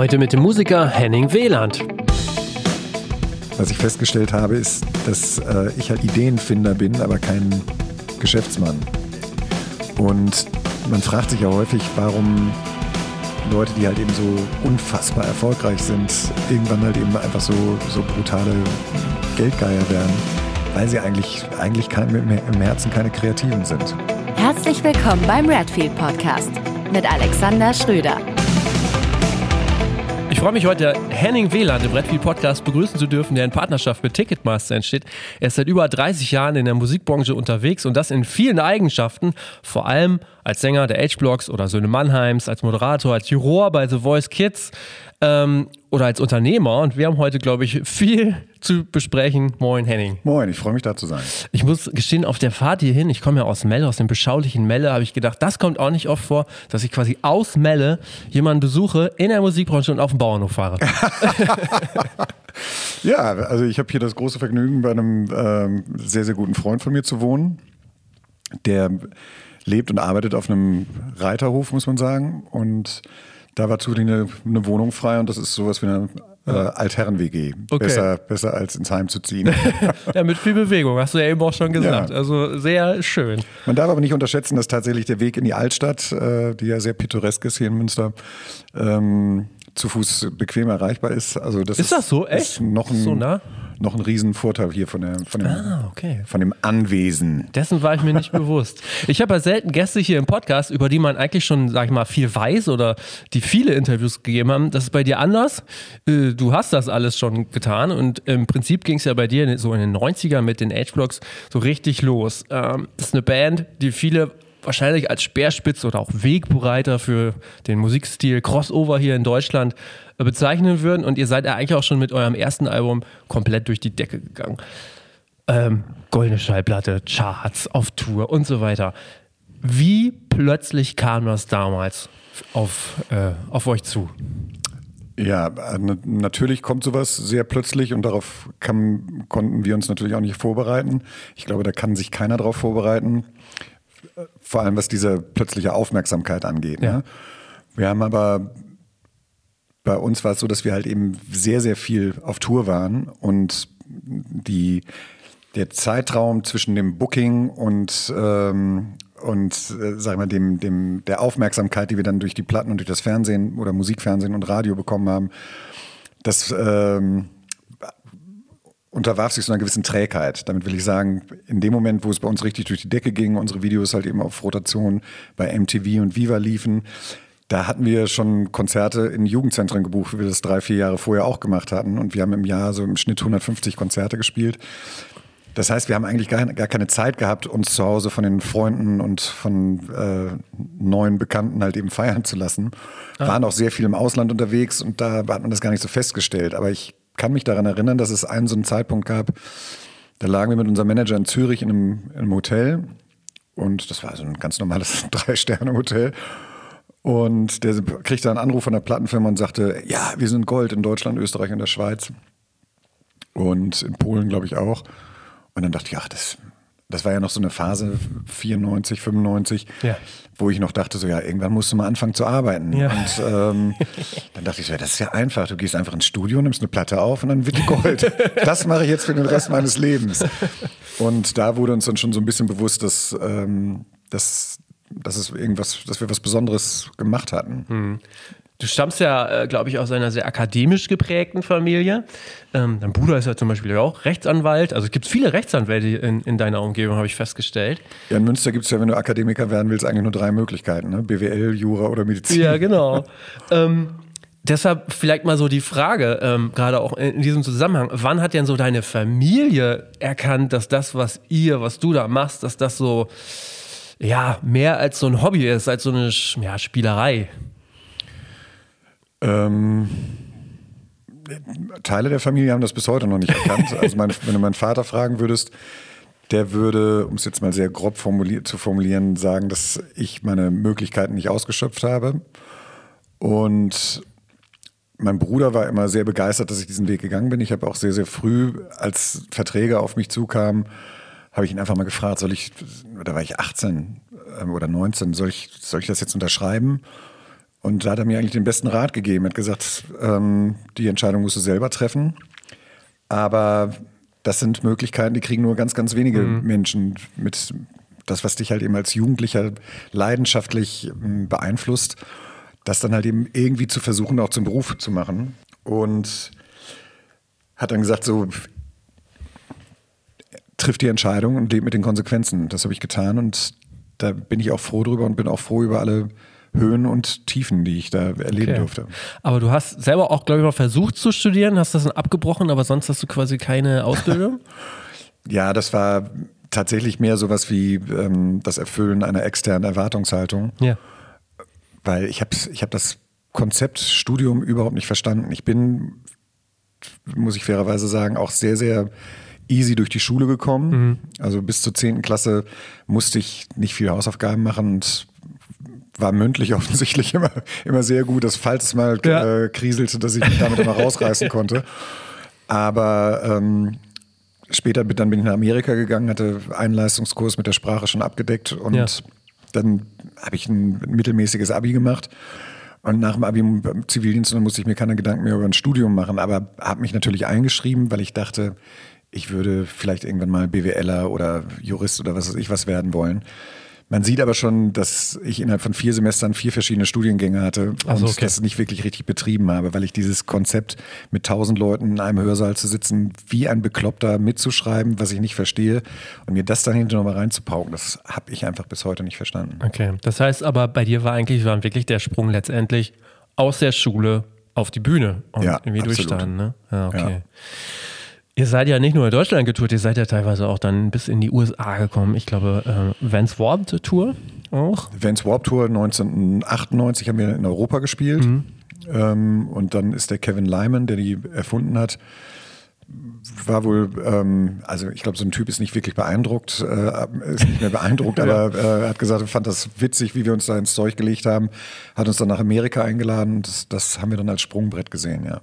Heute mit dem Musiker Henning Wieland. Was ich festgestellt habe, ist, dass äh, ich halt Ideenfinder bin, aber kein Geschäftsmann. Und man fragt sich ja häufig, warum Leute, die halt eben so unfassbar erfolgreich sind, irgendwann halt eben einfach so, so brutale Geldgeier werden, weil sie eigentlich, eigentlich kein, im Herzen keine Kreativen sind. Herzlich willkommen beim Redfield Podcast mit Alexander Schröder. Freue mich heute, Henning Wieland im Redfield Podcast begrüßen zu dürfen, der in Partnerschaft mit Ticketmaster entsteht. Er ist seit über 30 Jahren in der Musikbranche unterwegs und das in vielen Eigenschaften, vor allem als Sänger der H-Blocks oder Söhne Mannheims, als Moderator, als Juror bei The Voice Kids ähm, oder als Unternehmer. Und wir haben heute, glaube ich, viel zu besprechen. Moin, Henning. Moin, ich freue mich da zu sein. Ich muss gestehen, auf der Fahrt hierhin, ich komme ja aus Melle, aus dem beschaulichen Melle, habe ich gedacht, das kommt auch nicht oft vor, dass ich quasi aus Melle jemanden besuche in der Musikbranche und auf dem Bauernhof fahre. ja, also ich habe hier das große Vergnügen, bei einem ähm, sehr, sehr guten Freund von mir zu wohnen, der lebt und arbeitet auf einem Reiterhof, muss man sagen. Und da war zudem eine, eine Wohnung frei und das ist sowas wie eine äh, Altherren-WG. Okay. Besser, besser als ins Heim zu ziehen. ja, mit viel Bewegung, hast du ja eben auch schon gesagt. Ja. Also sehr schön. Man darf aber nicht unterschätzen, dass tatsächlich der Weg in die Altstadt, äh, die ja sehr pittoresk ist hier in Münster, ähm, zu Fuß bequem erreichbar ist. Also das ist, ist das so? Echt? noch ein, so nah? noch ein Riesenvorteil hier von, der, von, dem, ah, okay. von dem Anwesen. Dessen war ich mir nicht bewusst. Ich habe ja selten Gäste hier im Podcast, über die man eigentlich schon, sag ich mal, viel weiß oder die viele Interviews gegeben haben. Das ist bei dir anders. Äh, du hast das alles schon getan und im Prinzip ging es ja bei dir so in den 90ern mit den Age-Blocks so richtig los. Ähm, das ist eine Band, die viele wahrscheinlich als Speerspitze oder auch Wegbereiter für den Musikstil Crossover hier in Deutschland bezeichnen würden. Und ihr seid ja eigentlich auch schon mit eurem ersten Album komplett durch die Decke gegangen. Ähm, goldene Schallplatte, Charts, auf Tour und so weiter. Wie plötzlich kam das damals auf, äh, auf euch zu? Ja, natürlich kommt sowas sehr plötzlich und darauf kann, konnten wir uns natürlich auch nicht vorbereiten. Ich glaube, da kann sich keiner darauf vorbereiten. Vor allem was diese plötzliche Aufmerksamkeit angeht. Ja. Ne? Wir haben aber bei uns war es so, dass wir halt eben sehr, sehr viel auf Tour waren und die, der Zeitraum zwischen dem Booking und, ähm, und äh, sag ich mal, dem, dem, der Aufmerksamkeit, die wir dann durch die Platten und durch das Fernsehen oder Musikfernsehen und Radio bekommen haben, das ähm, unterwarf sich so einer gewissen Trägheit. Damit will ich sagen, in dem Moment, wo es bei uns richtig durch die Decke ging, unsere Videos halt eben auf Rotation bei MTV und Viva liefen, da hatten wir schon Konzerte in Jugendzentren gebucht, wie wir das drei, vier Jahre vorher auch gemacht hatten. Und wir haben im Jahr so im Schnitt 150 Konzerte gespielt. Das heißt, wir haben eigentlich gar, gar keine Zeit gehabt, uns zu Hause von den Freunden und von äh, neuen Bekannten halt eben feiern zu lassen. Ah. Waren auch sehr viel im Ausland unterwegs und da hat man das gar nicht so festgestellt. Aber ich kann mich daran erinnern, dass es einen so einen Zeitpunkt gab, da lagen wir mit unserem Manager in Zürich in einem, in einem Hotel und das war so ein ganz normales Drei-Sterne-Hotel. Und der kriegte einen Anruf von der Plattenfirma und sagte, ja, wir sind Gold in Deutschland, Österreich und der Schweiz. Und in Polen, glaube ich, auch. Und dann dachte ich, ach, das, das war ja noch so eine Phase, 94, 95, ja. wo ich noch dachte, so ja, irgendwann musst du mal anfangen zu arbeiten. Ja. Und ähm, dann dachte ich so, ja, das ist ja einfach. Du gehst einfach ins Studio, nimmst eine Platte auf und dann wird die Gold. das mache ich jetzt für den Rest meines Lebens. Und da wurde uns dann schon so ein bisschen bewusst, dass, ähm, dass dass es irgendwas, dass wir was Besonderes gemacht hatten. Hm. Du stammst ja, äh, glaube ich, aus einer sehr akademisch geprägten Familie. Ähm, dein Bruder ist ja zum Beispiel auch Rechtsanwalt. Also es gibt viele Rechtsanwälte in, in deiner Umgebung, habe ich festgestellt. Ja, in Münster gibt es ja, wenn du Akademiker werden willst, eigentlich nur drei Möglichkeiten. Ne? BWL, Jura oder Medizin. Ja, genau. ähm, deshalb vielleicht mal so die Frage, ähm, gerade auch in, in diesem Zusammenhang. Wann hat denn so deine Familie erkannt, dass das, was ihr, was du da machst, dass das so ja, mehr als so ein Hobby ist, als so eine ja, Spielerei? Ähm, Teile der Familie haben das bis heute noch nicht erkannt. Also mein, wenn du meinen Vater fragen würdest, der würde, um es jetzt mal sehr grob formulier zu formulieren, sagen, dass ich meine Möglichkeiten nicht ausgeschöpft habe. Und mein Bruder war immer sehr begeistert, dass ich diesen Weg gegangen bin. Ich habe auch sehr, sehr früh, als Verträge auf mich zukamen, habe ich ihn einfach mal gefragt, soll ich, da war ich 18 ähm, oder 19, soll ich, soll ich das jetzt unterschreiben? Und da hat er mir eigentlich den besten Rat gegeben. Er hat gesagt, ähm, die Entscheidung musst du selber treffen. Aber das sind Möglichkeiten, die kriegen nur ganz, ganz wenige mhm. Menschen mit das, was dich halt eben als Jugendlicher leidenschaftlich ähm, beeinflusst, das dann halt eben irgendwie zu versuchen, auch zum Beruf zu machen. Und hat dann gesagt, so trifft die Entscheidung und lebt mit den Konsequenzen. Das habe ich getan und da bin ich auch froh drüber und bin auch froh über alle Höhen und Tiefen, die ich da erleben okay. durfte. Aber du hast selber auch, glaube ich, mal versucht zu studieren, hast das dann abgebrochen, aber sonst hast du quasi keine Ausbildung? ja, das war tatsächlich mehr sowas wie ähm, das Erfüllen einer externen Erwartungshaltung. Ja. Weil ich habe ich hab das Konzept Studium überhaupt nicht verstanden. Ich bin, muss ich fairerweise sagen, auch sehr, sehr easy durch die Schule gekommen. Mhm. Also bis zur 10. Klasse musste ich nicht viel Hausaufgaben machen und war mündlich offensichtlich immer, immer sehr gut, dass falls es mal ja. äh, kriselte, dass ich mich damit immer rausreißen konnte. Aber ähm, später dann bin ich nach Amerika gegangen, hatte einen Leistungskurs mit der Sprache schon abgedeckt und ja. dann habe ich ein mittelmäßiges Abi gemacht. Und nach dem Abi im Zivildienst musste ich mir keine Gedanken mehr über ein Studium machen, aber habe mich natürlich eingeschrieben, weil ich dachte, ich würde vielleicht irgendwann mal BWLer oder Jurist oder was weiß ich was werden wollen. Man sieht aber schon, dass ich innerhalb von vier Semestern vier verschiedene Studiengänge hatte und also okay. das nicht wirklich richtig betrieben habe, weil ich dieses Konzept mit tausend Leuten in einem Hörsaal zu sitzen, wie ein Bekloppter mitzuschreiben, was ich nicht verstehe und mir das dann hinterher nochmal reinzupauken, das habe ich einfach bis heute nicht verstanden. Okay, das heißt aber bei dir war eigentlich war wirklich der Sprung letztendlich aus der Schule auf die Bühne und ja, irgendwie durchstanden. Ne? Ja, okay. Ja. Ihr seid ja nicht nur in Deutschland getourt, ihr seid ja teilweise auch dann bis in die USA gekommen. Ich glaube, äh, Vans Warp Tour auch. Vans Warp Tour 1998 haben wir in Europa gespielt. Mhm. Ähm, und dann ist der Kevin Lyman, der die erfunden hat, war wohl, ähm, also ich glaube, so ein Typ ist nicht wirklich beeindruckt, äh, ist nicht mehr beeindruckt, ja. aber äh, hat gesagt, er fand das witzig, wie wir uns da ins Zeug gelegt haben, hat uns dann nach Amerika eingeladen. Das, das haben wir dann als Sprungbrett gesehen, ja.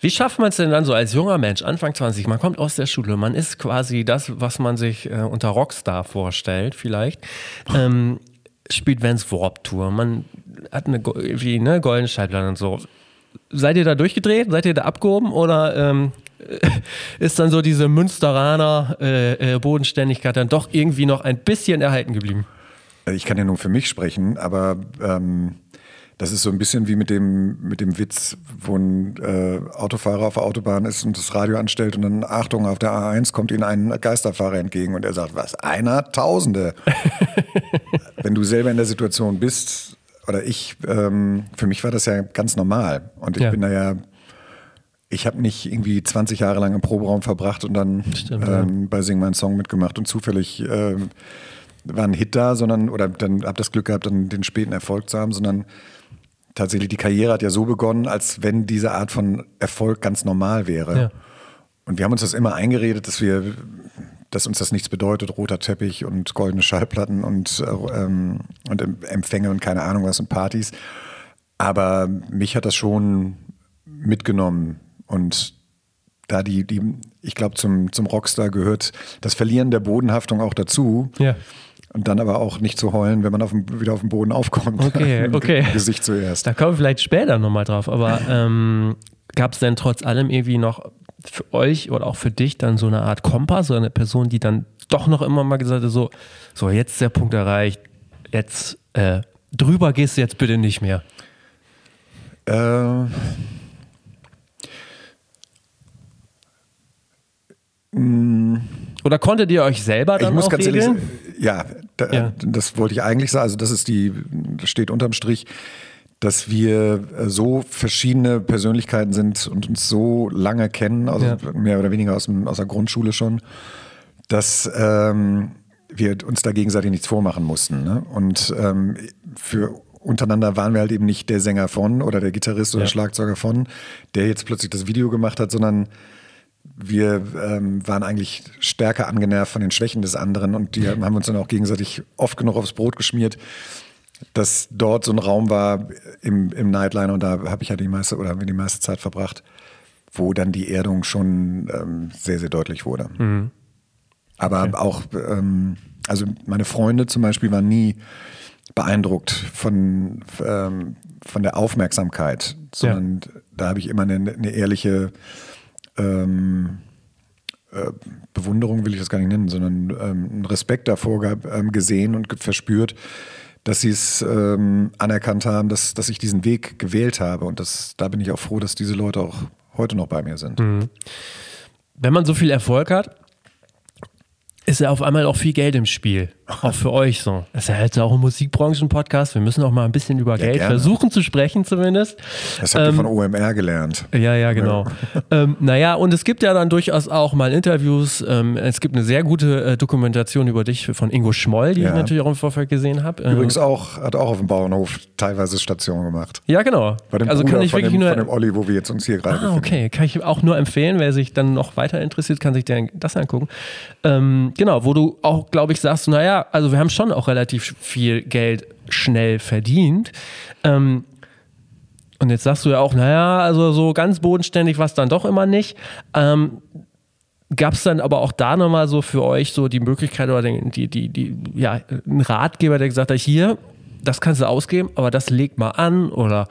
Wie schafft man es denn dann so als junger Mensch, Anfang 20, man kommt aus der Schule, man ist quasi das, was man sich äh, unter Rockstar vorstellt, vielleicht, ähm, spielt Vans Warp Tour, man hat eine, wie, eine goldene Schallplatte und so. Seid ihr da durchgedreht? Seid ihr da abgehoben? Oder ähm, ist dann so diese Münsteraner äh, äh, Bodenständigkeit dann doch irgendwie noch ein bisschen erhalten geblieben? Ich kann ja nur für mich sprechen, aber ähm, das ist so ein bisschen wie mit dem, mit dem Witz, wo ein äh, Autofahrer auf der Autobahn ist und das Radio anstellt und dann, Achtung, auf der A1 kommt ihnen ein Geisterfahrer entgegen und er sagt, was, einer? Tausende. Wenn du selber in der Situation bist, oder ich, ähm, für mich war das ja ganz normal. Und ich ja. bin da ja, ich habe nicht irgendwie 20 Jahre lang im Proberaum verbracht und dann Stimmt, ähm, ja. bei Sing meinen Song mitgemacht und zufällig äh, war ein Hit da, sondern, oder dann habe das Glück gehabt, dann den späten Erfolg zu haben, sondern tatsächlich, die Karriere hat ja so begonnen, als wenn diese Art von Erfolg ganz normal wäre. Ja. Und wir haben uns das immer eingeredet, dass wir, dass uns das nichts bedeutet, roter Teppich und goldene Schallplatten und, ähm, und Empfänge und keine Ahnung was und Partys. Aber mich hat das schon mitgenommen und da die, die ich glaube, zum, zum Rockstar gehört das Verlieren der Bodenhaftung auch dazu. Ja. Und dann aber auch nicht zu heulen, wenn man auf dem, wieder auf dem Boden aufkommt. Okay, okay. Gesicht zuerst. Da kommen wir vielleicht später nochmal drauf. Aber ähm, gab es denn trotz allem irgendwie noch für euch oder auch für dich dann so eine Art Kompass oder eine Person, die dann doch noch immer mal gesagt hat, so, so jetzt ist der Punkt erreicht, jetzt äh, drüber gehst du jetzt bitte nicht mehr? Äh, Oder konntet ihr euch selber dann ich muss auch ganz regeln? Ehrlich, ja, da, ja, das wollte ich eigentlich sagen. Also das ist die, das steht unterm Strich, dass wir äh, so verschiedene Persönlichkeiten sind und uns so lange kennen, also ja. mehr oder weniger aus, dem, aus der Grundschule schon, dass ähm, wir uns da gegenseitig nichts vormachen mussten. Ne? Und ähm, für untereinander waren wir halt eben nicht der Sänger von oder der Gitarrist oder ja. Schlagzeuger von, der jetzt plötzlich das Video gemacht hat, sondern wir ähm, waren eigentlich stärker angenervt von den Schwächen des anderen und die haben uns dann auch gegenseitig oft genug aufs Brot geschmiert, dass dort so ein Raum war im, im Nightliner und da habe ich ja die meiste oder haben wir die meiste Zeit verbracht, wo dann die Erdung schon ähm, sehr, sehr deutlich wurde. Mhm. Aber okay. auch, ähm, also meine Freunde zum Beispiel waren nie beeindruckt von, ähm, von der Aufmerksamkeit, sondern ja. da habe ich immer eine, eine ehrliche ähm, äh, Bewunderung, will ich das gar nicht nennen, sondern ähm, Respekt davor ähm, gesehen und verspürt, dass sie es ähm, anerkannt haben, dass, dass ich diesen Weg gewählt habe. Und das, da bin ich auch froh, dass diese Leute auch heute noch bei mir sind. Mhm. Wenn man so viel Erfolg hat, ist ja auf einmal auch viel Geld im Spiel. Auch für euch so. Das ist ja jetzt auch ein Musikbranchen-Podcast. Wir müssen auch mal ein bisschen über ja, Geld gerne. versuchen zu sprechen, zumindest. Das habt ähm, ihr von OMR gelernt. Ja, ja, genau. Ja. ähm, naja, und es gibt ja dann durchaus auch mal Interviews. Ähm, es gibt eine sehr gute äh, Dokumentation über dich von Ingo Schmoll, die ja. ich natürlich auch im Vorfeld gesehen habe. Ähm, Übrigens auch, hat auch auf dem Bauernhof teilweise Stationen gemacht. Ja, genau. Bei dem also Bruder kann ich wirklich dem, nur. Von dem Olli, wo wir jetzt uns hier gerade Ah, okay. Kann ich auch nur empfehlen. Wer sich dann noch weiter interessiert, kann sich das angucken. Ähm, genau, wo du auch, glaube ich, sagst, naja, also wir haben schon auch relativ viel Geld schnell verdient. Ähm, und jetzt sagst du ja auch, naja, also so ganz bodenständig war es dann doch immer nicht. Ähm, Gab es dann aber auch da nochmal so für euch so die Möglichkeit oder die, die, die, ja, einen Ratgeber, der gesagt hat, hier, das kannst du ausgeben, aber das leg mal an oder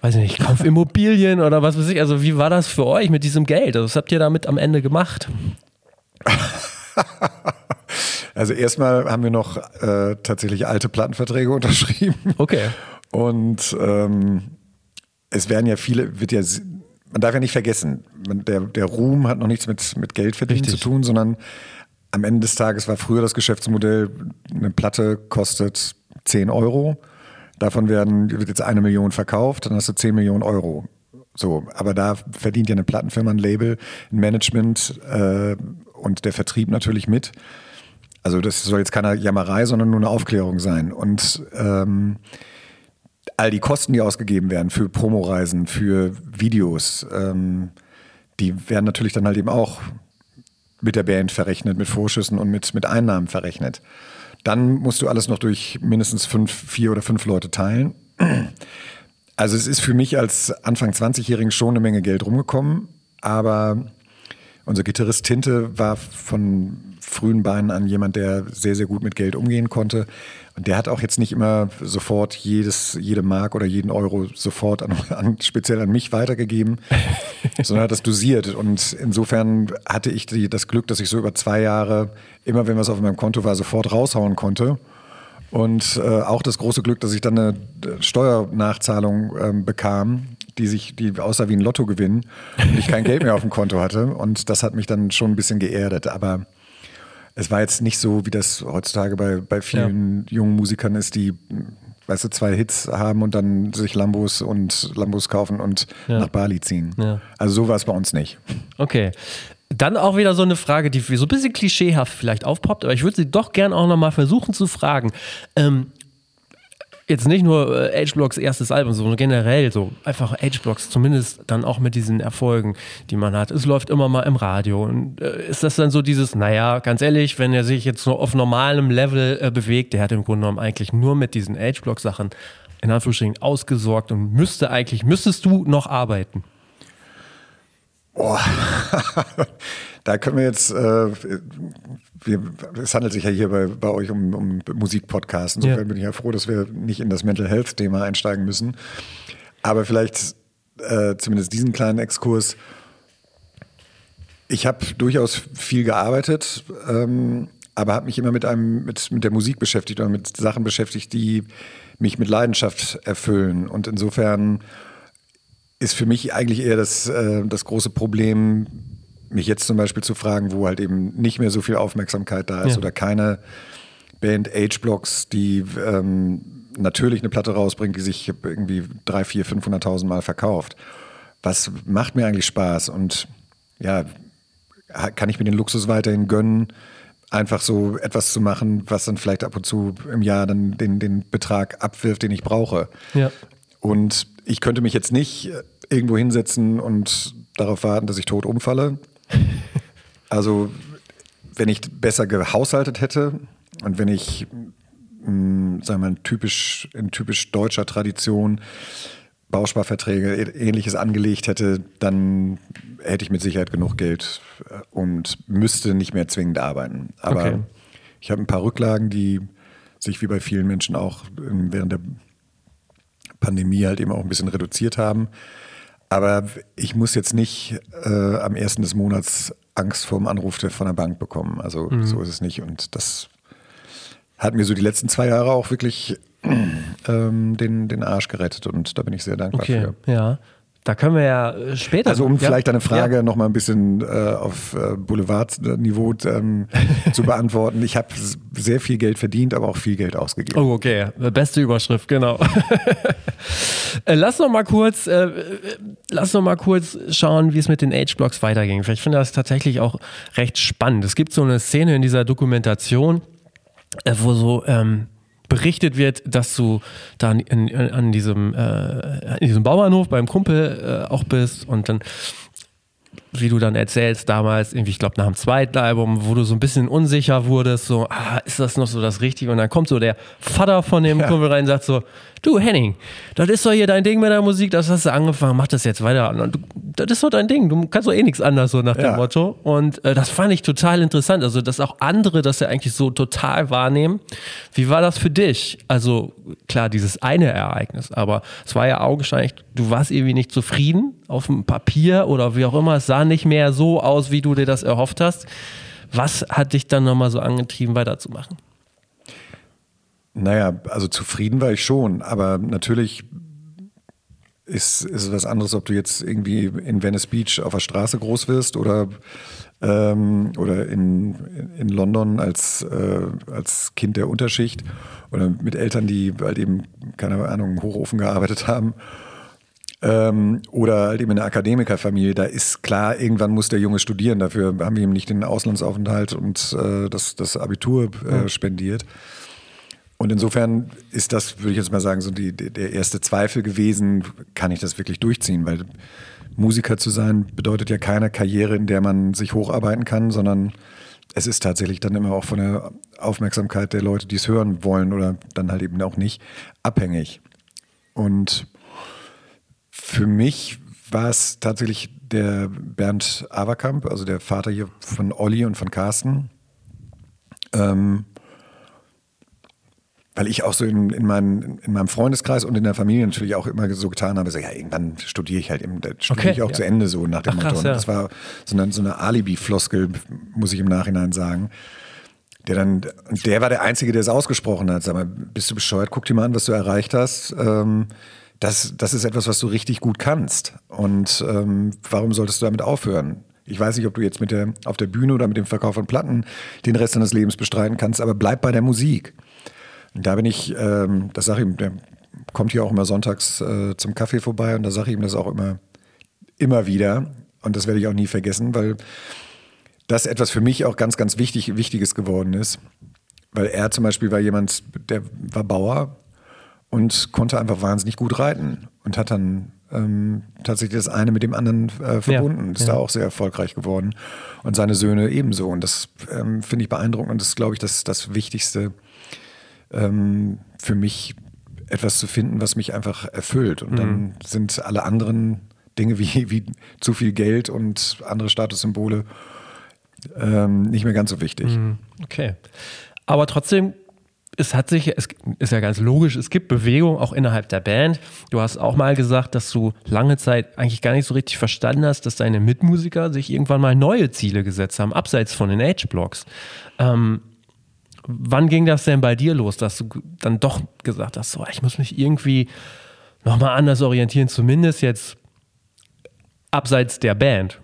weiß nicht, kauf Immobilien oder was weiß ich. Also wie war das für euch mit diesem Geld? Also was habt ihr damit am Ende gemacht? Also erstmal haben wir noch äh, tatsächlich alte Plattenverträge unterschrieben. Okay. Und ähm, es werden ja viele, wird ja, man darf ja nicht vergessen, der, der Ruhm hat noch nichts mit, mit Geldverdienen zu tun, sondern am Ende des Tages war früher das Geschäftsmodell, eine Platte kostet 10 Euro. Davon werden, wird jetzt eine Million verkauft, dann hast du 10 Millionen Euro. So, aber da verdient ja eine Plattenfirma, ein Label, ein Management äh, und der Vertrieb natürlich mit. Also das soll jetzt keine Jammerei, sondern nur eine Aufklärung sein. Und ähm, all die Kosten, die ausgegeben werden für Promoreisen, für Videos, ähm, die werden natürlich dann halt eben auch mit der Band verrechnet, mit Vorschüssen und mit, mit Einnahmen verrechnet. Dann musst du alles noch durch mindestens fünf, vier oder fünf Leute teilen. Also es ist für mich als Anfang 20-Jährigen schon eine Menge Geld rumgekommen, aber unser Gitarrist Tinte war von frühen Beinen an jemand, der sehr, sehr gut mit Geld umgehen konnte. Und der hat auch jetzt nicht immer sofort jedes, jede Mark oder jeden Euro sofort an, an, speziell an mich weitergegeben, sondern hat das dosiert. Und insofern hatte ich die, das Glück, dass ich so über zwei Jahre, immer wenn was auf meinem Konto war, sofort raushauen konnte. Und äh, auch das große Glück, dass ich dann eine Steuernachzahlung äh, bekam, die sich, die aussah wie ein Lottogewinn und ich kein Geld mehr auf dem Konto hatte. Und das hat mich dann schon ein bisschen geerdet. Aber es war jetzt nicht so, wie das heutzutage bei, bei vielen ja. jungen Musikern ist, die weißt du, zwei Hits haben und dann sich Lambos und Lambos kaufen und ja. nach Bali ziehen. Ja. Also so war es bei uns nicht. Okay. Dann auch wieder so eine Frage, die so ein bisschen klischeehaft vielleicht aufpoppt, aber ich würde sie doch gern auch nochmal versuchen zu fragen. Ähm, jetzt nicht nur äh, H-Blocks erstes Album, sondern generell so einfach H-Blocks, zumindest dann auch mit diesen Erfolgen, die man hat. Es läuft immer mal im Radio. Und äh, ist das dann so dieses, naja, ganz ehrlich, wenn er sich jetzt nur auf normalem Level äh, bewegt, der hat im Grunde genommen eigentlich nur mit diesen H-Block-Sachen in Anführungsstrichen ausgesorgt und müsste eigentlich, müsstest du noch arbeiten? Boah. da können wir jetzt, äh, wir, es handelt sich ja hier bei, bei euch um, um Musikpodcast. Insofern ja. bin ich ja froh, dass wir nicht in das Mental Health-Thema einsteigen müssen. Aber vielleicht äh, zumindest diesen kleinen Exkurs. Ich habe durchaus viel gearbeitet, ähm, aber habe mich immer mit einem mit, mit der Musik beschäftigt oder mit Sachen beschäftigt, die mich mit Leidenschaft erfüllen. Und insofern ist für mich eigentlich eher das, äh, das große Problem, mich jetzt zum Beispiel zu fragen, wo halt eben nicht mehr so viel Aufmerksamkeit da ist ja. oder keine Band H-Blocks, die ähm, natürlich eine Platte rausbringt, die sich irgendwie 3, 4, 500.000 Mal verkauft. Was macht mir eigentlich Spaß? Und ja, kann ich mir den Luxus weiterhin gönnen, einfach so etwas zu machen, was dann vielleicht ab und zu im Jahr dann den, den Betrag abwirft, den ich brauche. Ja. Und ich könnte mich jetzt nicht irgendwo hinsetzen und darauf warten, dass ich tot umfalle. Also, wenn ich besser gehaushaltet hätte und wenn ich, mh, hm, sagen wir mal, typisch, in typisch deutscher Tradition Bausparverträge, ähnliches angelegt hätte, dann hätte ich mit Sicherheit genug Geld äh, und müsste nicht mehr zwingend arbeiten. Aber okay. ich habe ein paar Rücklagen, die sich wie bei vielen Menschen auch ähm, während der Pandemie halt eben auch ein bisschen reduziert haben. Aber ich muss jetzt nicht äh, am ersten des Monats Angst vor dem Anruf von der Bank bekommen. Also mhm. so ist es nicht. Und das hat mir so die letzten zwei Jahre auch wirklich ähm, den, den Arsch gerettet. Und da bin ich sehr dankbar okay. für. Ja. Da können wir ja äh, später. Also um ja? vielleicht eine Frage ja. noch mal ein bisschen äh, auf äh, Boulevardniveau ähm, zu beantworten. Ich habe sehr viel Geld verdient, aber auch viel Geld ausgegeben. Oh, okay. Beste Überschrift, genau. Äh, lass noch mal kurz, äh, lass noch mal kurz schauen, wie es mit den Age-Blocks weiterging. Ich finde das tatsächlich auch recht spannend. Es gibt so eine Szene in dieser Dokumentation, äh, wo so ähm, berichtet wird, dass du da in, in, an diesem, äh, in diesem Bauernhof beim Kumpel äh, auch bist und dann wie du dann erzählst, damals, irgendwie, ich glaube, nach dem zweiten Album, wo du so ein bisschen unsicher wurdest, so, ah, ist das noch so das Richtige? Und dann kommt so der Vater von dem ja. Kumpel rein und sagt so, du Henning, das ist doch hier dein Ding mit der Musik, das hast du angefangen, mach das jetzt weiter an. Und das ist doch dein Ding, du kannst doch eh nichts anderes, so nach ja. dem Motto. Und äh, das fand ich total interessant, also, dass auch andere das ja eigentlich so total wahrnehmen. Wie war das für dich? Also, klar, dieses eine Ereignis, aber es war ja augenscheinlich, du warst irgendwie nicht zufrieden auf dem Papier oder wie auch immer, es sah nicht mehr so aus, wie du dir das erhofft hast. Was hat dich dann nochmal so angetrieben, weiterzumachen? Naja, also zufrieden war ich schon, aber natürlich ist, ist es was anderes, ob du jetzt irgendwie in Venice Beach auf der Straße groß wirst oder, ähm, oder in, in London als, äh, als Kind der Unterschicht oder mit Eltern, die halt eben, keine Ahnung, im Hochofen gearbeitet haben ähm, oder halt eben in einer Akademikerfamilie, da ist klar, irgendwann muss der Junge studieren. Dafür haben wir ihm nicht den Auslandsaufenthalt und äh, das, das Abitur äh, spendiert. Und insofern ist das, würde ich jetzt mal sagen, so die, der erste Zweifel gewesen, kann ich das wirklich durchziehen? Weil Musiker zu sein bedeutet ja keine Karriere, in der man sich hocharbeiten kann, sondern es ist tatsächlich dann immer auch von der Aufmerksamkeit der Leute, die es hören wollen oder dann halt eben auch nicht, abhängig. Und für mich war es tatsächlich der Bernd Averkamp, also der Vater hier von Olli und von Carsten. Ähm, weil ich auch so in, in, meinem, in meinem Freundeskreis und in der Familie natürlich auch immer so getan habe, so, ja, irgendwann studiere ich halt, eben, studiere okay, ich auch ja. zu Ende so nach dem Ach, Motto. Krass, ja. Das war so eine, so eine Alibi-Floskel, muss ich im Nachhinein sagen. Der dann, der war der Einzige, der es ausgesprochen hat. Sag mal, bist du bescheuert? Guck dir mal an, was du erreicht hast. Ähm, das, das ist etwas, was du richtig gut kannst. Und ähm, warum solltest du damit aufhören? Ich weiß nicht, ob du jetzt mit der, auf der Bühne oder mit dem Verkauf von Platten den Rest deines Lebens bestreiten kannst, aber bleib bei der Musik. Da bin ich, ähm, das sage ich ihm, der kommt hier auch immer sonntags äh, zum Kaffee vorbei und da sage ich ihm das auch immer, immer wieder. Und das werde ich auch nie vergessen, weil das etwas für mich auch ganz, ganz wichtig, Wichtiges geworden ist. Weil er zum Beispiel war jemand, der war Bauer und konnte einfach wahnsinnig gut reiten und hat dann ähm, tatsächlich das eine mit dem anderen äh, verbunden. Ja, ist ja. da auch sehr erfolgreich geworden. Und seine Söhne ebenso. Und das ähm, finde ich beeindruckend und das ist, glaube ich, das, das Wichtigste ähm, für mich, etwas zu finden, was mich einfach erfüllt. Und mhm. dann sind alle anderen Dinge wie, wie zu viel Geld und andere Statussymbole ähm, nicht mehr ganz so wichtig. Mhm. Okay. Aber trotzdem es hat sich, es ist ja ganz logisch, es gibt Bewegung auch innerhalb der Band. Du hast auch mal gesagt, dass du lange Zeit eigentlich gar nicht so richtig verstanden hast, dass deine Mitmusiker sich irgendwann mal neue Ziele gesetzt haben, abseits von den Age-Blocks. Ähm, wann ging das denn bei dir los, dass du dann doch gesagt hast, so, ich muss mich irgendwie nochmal anders orientieren, zumindest jetzt abseits der Band?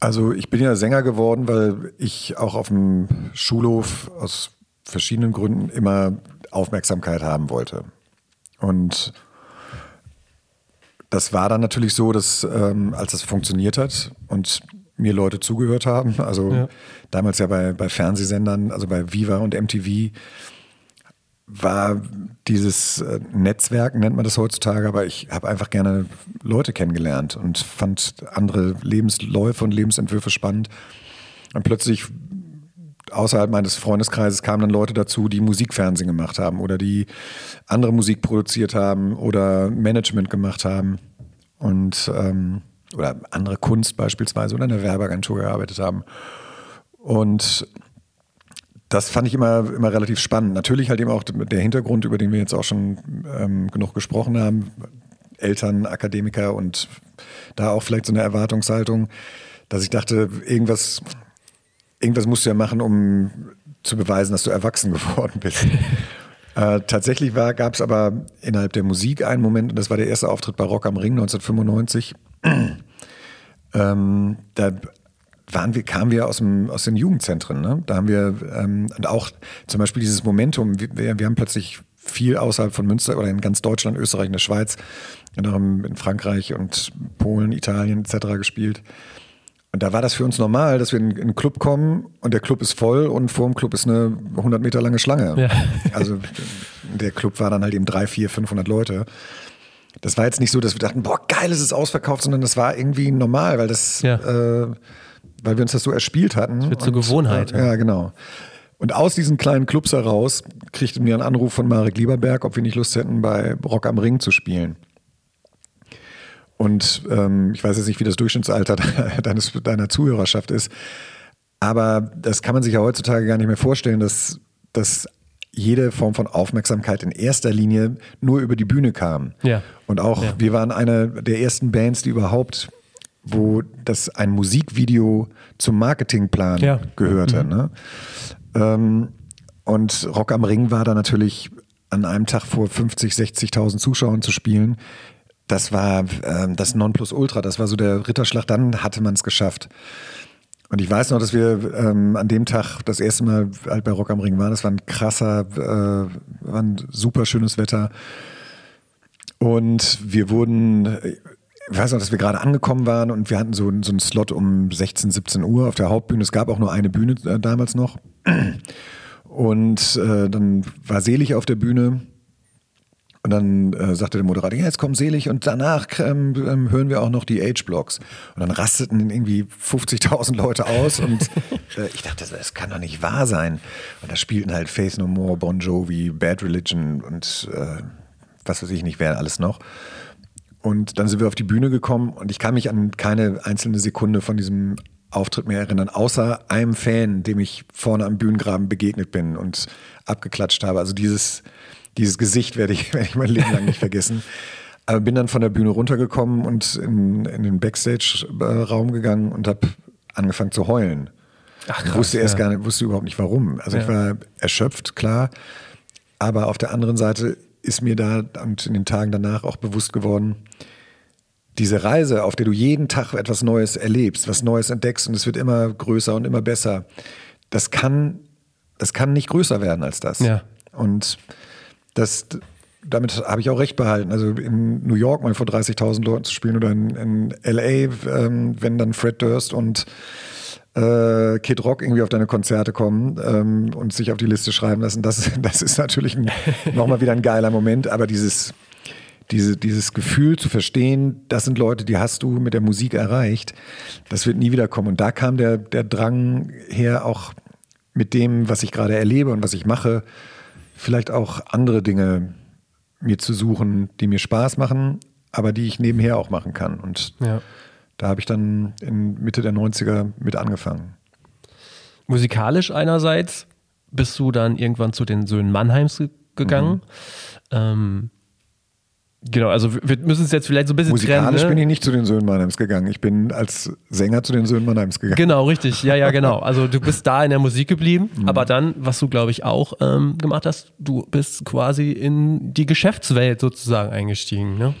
Also ich bin ja Sänger geworden, weil ich auch auf dem Schulhof aus verschiedenen Gründen immer Aufmerksamkeit haben wollte. Und das war dann natürlich so, dass ähm, als das funktioniert hat und mir Leute zugehört haben, also ja. damals ja bei, bei Fernsehsendern, also bei Viva und MTV, war dieses äh, Netzwerk, nennt man das heutzutage, aber ich habe einfach gerne Leute kennengelernt und fand andere Lebensläufe und Lebensentwürfe spannend. Und plötzlich außerhalb meines Freundeskreises kamen dann Leute dazu, die Musikfernsehen gemacht haben oder die andere Musik produziert haben oder Management gemacht haben und ähm, oder andere Kunst beispielsweise oder in einer Werbeagentur gearbeitet haben. Und das fand ich immer, immer relativ spannend. Natürlich halt eben auch der Hintergrund, über den wir jetzt auch schon ähm, genug gesprochen haben. Eltern, Akademiker und da auch vielleicht so eine Erwartungshaltung, dass ich dachte, irgendwas, irgendwas musst du ja machen, um zu beweisen, dass du erwachsen geworden bist. äh, tatsächlich gab es aber innerhalb der Musik einen Moment, und das war der erste Auftritt bei Rock am Ring 1995. ähm, da waren wir, kamen wir aus, dem, aus den Jugendzentren. Ne? Da haben wir ähm, und auch zum Beispiel dieses Momentum, wir, wir haben plötzlich viel außerhalb von Münster oder in ganz Deutschland, Österreich, in der Schweiz und auch in Frankreich und Polen, Italien etc. gespielt. Und da war das für uns normal, dass wir in, in einen Club kommen und der Club ist voll und vor dem Club ist eine 100 Meter lange Schlange. Ja. Also der Club war dann halt eben drei, vier, 500 Leute. Das war jetzt nicht so, dass wir dachten, boah, geil, es ist ausverkauft, sondern das war irgendwie normal, weil das, ja. äh, weil wir uns das so erspielt hatten. Das wird zur Gewohnheit. Äh, ja, genau. Und aus diesen kleinen Clubs heraus kriegten wir einen Anruf von Marek Lieberberg, ob wir nicht Lust hätten, bei Rock am Ring zu spielen. Und ähm, ich weiß jetzt nicht, wie das Durchschnittsalter deines, deiner Zuhörerschaft ist, aber das kann man sich ja heutzutage gar nicht mehr vorstellen, dass, dass jede Form von Aufmerksamkeit in erster Linie nur über die Bühne kam. Ja. Und auch, ja. wir waren eine der ersten Bands, die überhaupt, wo das ein Musikvideo zum Marketingplan ja. gehörte. Mhm. Ne? Ähm, und Rock am Ring war da natürlich an einem Tag vor 50, 60.000 Zuschauern zu spielen. Das war ähm, das Nonplusultra, das war so der Ritterschlag, dann hatte man es geschafft. Und ich weiß noch, dass wir ähm, an dem Tag das erste Mal halt bei Rock am Ring waren. Das war ein krasser, äh, war ein super schönes Wetter. Und wir wurden, ich weiß noch, dass wir gerade angekommen waren und wir hatten so, so einen Slot um 16, 17 Uhr auf der Hauptbühne. Es gab auch nur eine Bühne äh, damals noch. Und äh, dann war Selig auf der Bühne. Und dann äh, sagte der Moderator, ja, jetzt kommt Selig und danach ähm, ähm, hören wir auch noch die Age-Blocks. Und dann rasteten irgendwie 50.000 Leute aus und äh, ich dachte, das kann doch nicht wahr sein. Und da spielten halt Faith No More, Bon Jovi, Bad Religion und äh, was weiß ich nicht, wer alles noch. Und dann sind wir auf die Bühne gekommen und ich kann mich an keine einzelne Sekunde von diesem Auftritt mehr erinnern, außer einem Fan, dem ich vorne am Bühnengraben begegnet bin und abgeklatscht habe. Also dieses, dieses Gesicht werde ich, werde ich mein Leben lang nicht vergessen. Aber bin dann von der Bühne runtergekommen und in, in den Backstage-Raum gegangen und habe angefangen zu heulen. Ach, krass, wusste erst ja. gar nicht, wusste überhaupt nicht warum. Also ja. ich war erschöpft, klar. Aber auf der anderen Seite ist mir da und in den Tagen danach auch bewusst geworden, diese Reise, auf der du jeden Tag etwas Neues erlebst, was Neues entdeckst und es wird immer größer und immer besser, das kann, das kann nicht größer werden als das. Ja. Und das, damit habe ich auch recht behalten. Also in New York mal vor 30.000 Leuten zu spielen oder in, in LA, ähm, wenn dann Fred Durst und äh, Kid Rock irgendwie auf deine Konzerte kommen ähm, und sich auf die Liste schreiben lassen, das, das ist natürlich nochmal wieder ein geiler Moment, aber dieses diese, dieses Gefühl zu verstehen, das sind Leute, die hast du mit der Musik erreicht, das wird nie wieder kommen. Und da kam der, der Drang her, auch mit dem, was ich gerade erlebe und was ich mache, vielleicht auch andere Dinge mir zu suchen, die mir Spaß machen, aber die ich nebenher auch machen kann. Und ja. da habe ich dann in Mitte der 90er mit angefangen. Musikalisch einerseits bist du dann irgendwann zu den Söhnen Mannheims gegangen. Mhm. Ähm, Genau, also wir müssen es jetzt vielleicht so ein bisschen Musikalisch trennen. Ne? bin ich nicht zu den Söhnen Mannheims gegangen. Ich bin als Sänger zu den Söhnen Mannheims gegangen. Genau, richtig. Ja, ja, genau. Also du bist da in der Musik geblieben, mhm. aber dann, was du glaube ich auch ähm, gemacht hast, du bist quasi in die Geschäftswelt sozusagen eingestiegen. Ne?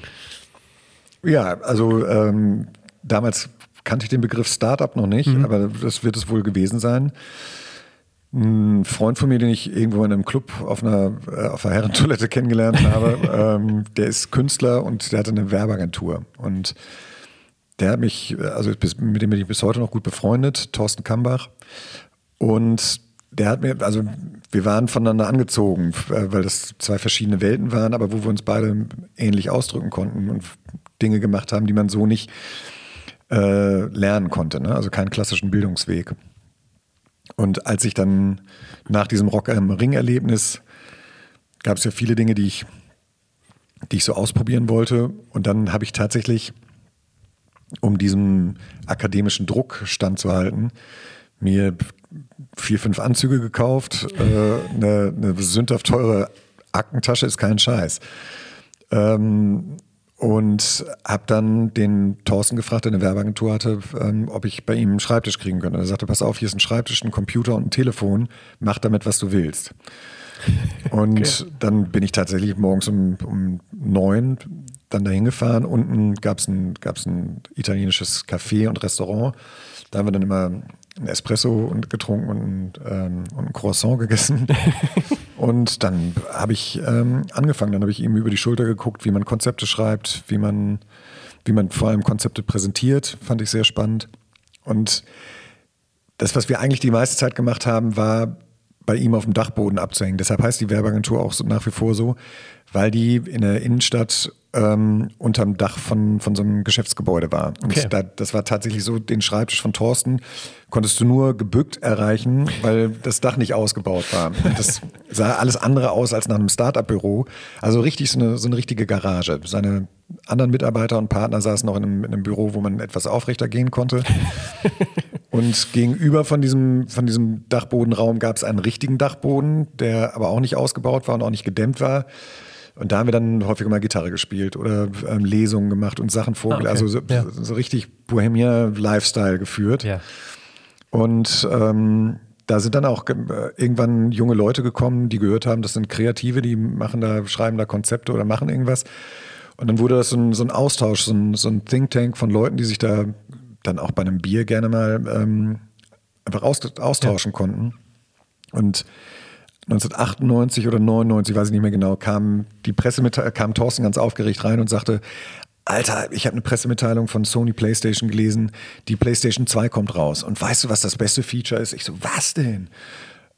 Ja, also ähm, damals kannte ich den Begriff Startup noch nicht, mhm. aber das wird es wohl gewesen sein. Ein Freund von mir, den ich irgendwo in einem Club auf einer, äh, auf einer Herrentoilette kennengelernt habe, ähm, der ist Künstler und der hatte eine Werbeagentur. Und der hat mich, also mit dem bin ich bis heute noch gut befreundet, Thorsten Kambach. Und der hat mir, also wir waren voneinander angezogen, äh, weil das zwei verschiedene Welten waren, aber wo wir uns beide ähnlich ausdrücken konnten und Dinge gemacht haben, die man so nicht äh, lernen konnte. Ne? Also keinen klassischen Bildungsweg. Und als ich dann nach diesem Rock am Ring-Erlebnis gab es ja viele Dinge, die ich, die ich so ausprobieren wollte. Und dann habe ich tatsächlich, um diesem akademischen Druck standzuhalten, mir vier, fünf Anzüge gekauft, äh, eine, eine sündhaft teure Aktentasche ist kein Scheiß. Ähm, und habe dann den Thorsten gefragt, der eine Werbeagentur hatte, ähm, ob ich bei ihm einen Schreibtisch kriegen könnte. Er sagte, pass auf, hier ist ein Schreibtisch, ein Computer und ein Telefon, mach damit, was du willst. Und okay. dann bin ich tatsächlich morgens um, um neun dann dahin gefahren. Unten gab es ein, gab's ein italienisches Café und Restaurant. Da haben wir dann immer ein Espresso getrunken und, ähm, und ein Croissant gegessen. und dann habe ich ähm, angefangen. Dann habe ich ihm über die Schulter geguckt, wie man Konzepte schreibt, wie man, wie man vor allem Konzepte präsentiert. Fand ich sehr spannend. Und das, was wir eigentlich die meiste Zeit gemacht haben, war bei ihm auf dem Dachboden abzuhängen. Deshalb heißt die Werbeagentur auch so, nach wie vor so, weil die in der Innenstadt ähm, unterm Dach von, von so einem Geschäftsgebäude war. Und okay. da, das war tatsächlich so, den Schreibtisch von Thorsten konntest du nur gebückt erreichen, weil das Dach nicht ausgebaut war. Und das sah alles andere aus als nach einem Start-up-Büro. Also richtig so eine, so eine richtige Garage. Seine anderen Mitarbeiter und Partner saßen noch in einem, in einem Büro, wo man etwas aufrechter gehen konnte. Und gegenüber von diesem, von diesem Dachbodenraum gab es einen richtigen Dachboden, der aber auch nicht ausgebaut war und auch nicht gedämmt war. Und da haben wir dann häufiger mal Gitarre gespielt oder ähm, Lesungen gemacht und Sachen vorgelesen. Ah, okay. Also so, ja. so, richtig Bohemian Lifestyle geführt. Ja. Und ähm, da sind dann auch irgendwann junge Leute gekommen, die gehört haben, das sind Kreative, die machen da, schreiben da Konzepte oder machen irgendwas. Und dann wurde das so ein, so ein Austausch, so ein, so ein, Think Tank von Leuten, die sich da dann auch bei einem Bier gerne mal ähm, einfach austauschen ja. konnten. Und 1998 oder 99, weiß ich nicht mehr genau, kam die Pressemitteilung, kam Thorsten ganz aufgeregt rein und sagte, Alter, ich habe eine Pressemitteilung von Sony PlayStation gelesen, die PlayStation 2 kommt raus. Und weißt du, was das beste Feature ist? Ich so, was denn?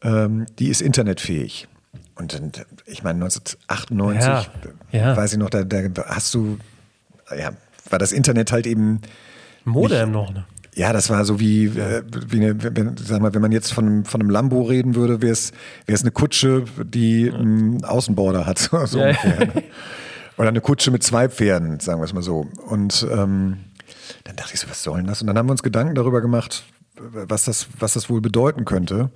Ähm, die ist internetfähig. Und dann, ich meine, 1998, ja, ja. weiß ich noch, da, da, hast du, ja, war das Internet halt eben. Modem noch, ne? Ja, das war so wie, äh, wie eine, wenn, sag mal, wenn man jetzt von, von einem Lambo reden würde, wäre es eine Kutsche, die einen Außenborder hat. So ja, ungefähr, ne? Oder eine Kutsche mit zwei Pferden, sagen wir es mal so. Und ähm, dann dachte ich so, was soll denn das? Und dann haben wir uns Gedanken darüber gemacht, was das, was das wohl bedeuten könnte.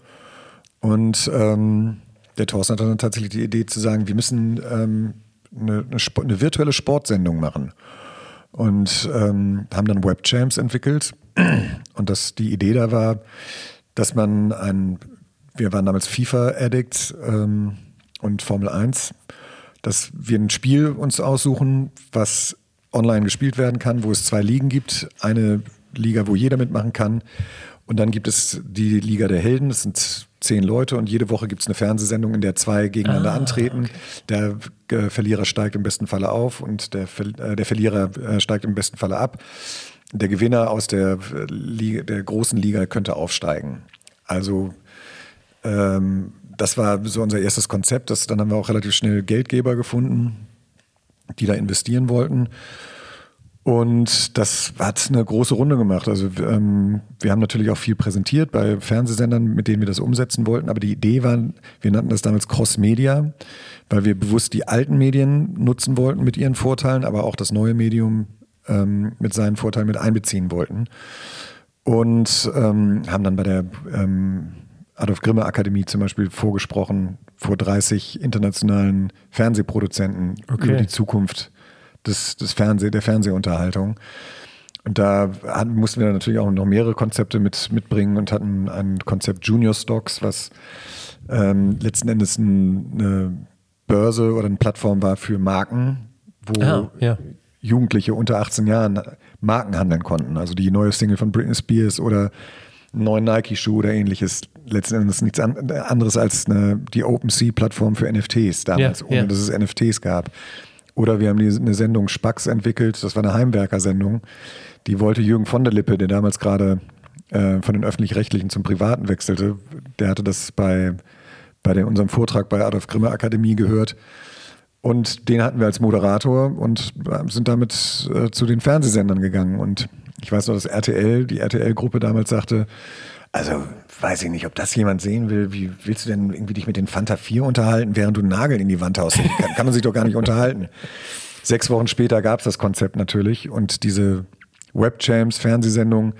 Und ähm, der Thorsten hat dann tatsächlich die Idee zu sagen, wir müssen ähm, eine, eine, eine, virtuelle Sportsendung machen. Und ähm, haben dann Webjams entwickelt, und das, die Idee da war, dass man ein, wir waren damals FIFA-Addict ähm, und Formel 1, dass wir ein Spiel uns aussuchen, was online gespielt werden kann, wo es zwei Ligen gibt. Eine Liga, wo jeder mitmachen kann. Und dann gibt es die Liga der Helden, das sind zehn Leute und jede Woche gibt es eine Fernsehsendung, in der zwei gegeneinander ah, antreten. Okay. Der äh, Verlierer steigt im besten Falle auf und der, äh, der Verlierer äh, steigt im besten Falle ab der Gewinner aus der, Liga, der großen Liga könnte aufsteigen. Also ähm, das war so unser erstes Konzept. Das, dann haben wir auch relativ schnell Geldgeber gefunden, die da investieren wollten. Und das hat eine große Runde gemacht. Also ähm, wir haben natürlich auch viel präsentiert bei Fernsehsendern, mit denen wir das umsetzen wollten. Aber die Idee war, wir nannten das damals Cross-Media, weil wir bewusst die alten Medien nutzen wollten mit ihren Vorteilen, aber auch das neue Medium ähm, mit seinen Vorteilen mit einbeziehen wollten. Und ähm, haben dann bei der ähm, Adolf Grimme Akademie zum Beispiel vorgesprochen vor 30 internationalen Fernsehproduzenten okay. über die Zukunft des, des Fernseh, der Fernsehunterhaltung. Und da hatten, mussten wir natürlich auch noch mehrere Konzepte mit, mitbringen und hatten ein Konzept Junior Stocks, was ähm, letzten Endes ein, eine Börse oder eine Plattform war für Marken, wo ah, ja. Jugendliche unter 18 Jahren Marken handeln konnten. Also die neue Single von Britney Spears oder einen neuen Nike-Schuh oder ähnliches. Letzten Endes nichts anderes als eine, die OpenSea-Plattform für NFTs damals, ja, ohne ja. dass es NFTs gab. Oder wir haben eine Sendung Spax entwickelt, das war eine Heimwerker-Sendung. Die wollte Jürgen von der Lippe, der damals gerade äh, von den Öffentlich-Rechtlichen zum Privaten wechselte, der hatte das bei, bei den, unserem Vortrag bei Adolf Grimme Akademie gehört und den hatten wir als Moderator und sind damit äh, zu den Fernsehsendern gegangen. Und ich weiß noch, dass RTL, die RTL-Gruppe damals sagte, also weiß ich nicht, ob das jemand sehen will. Wie willst du denn irgendwie dich mit den Fanta 4 unterhalten, während du einen Nagel in die Wand haust? Kann, kann man sich doch gar nicht unterhalten. Sechs Wochen später gab es das Konzept natürlich und diese Webjams, Fernsehsendung,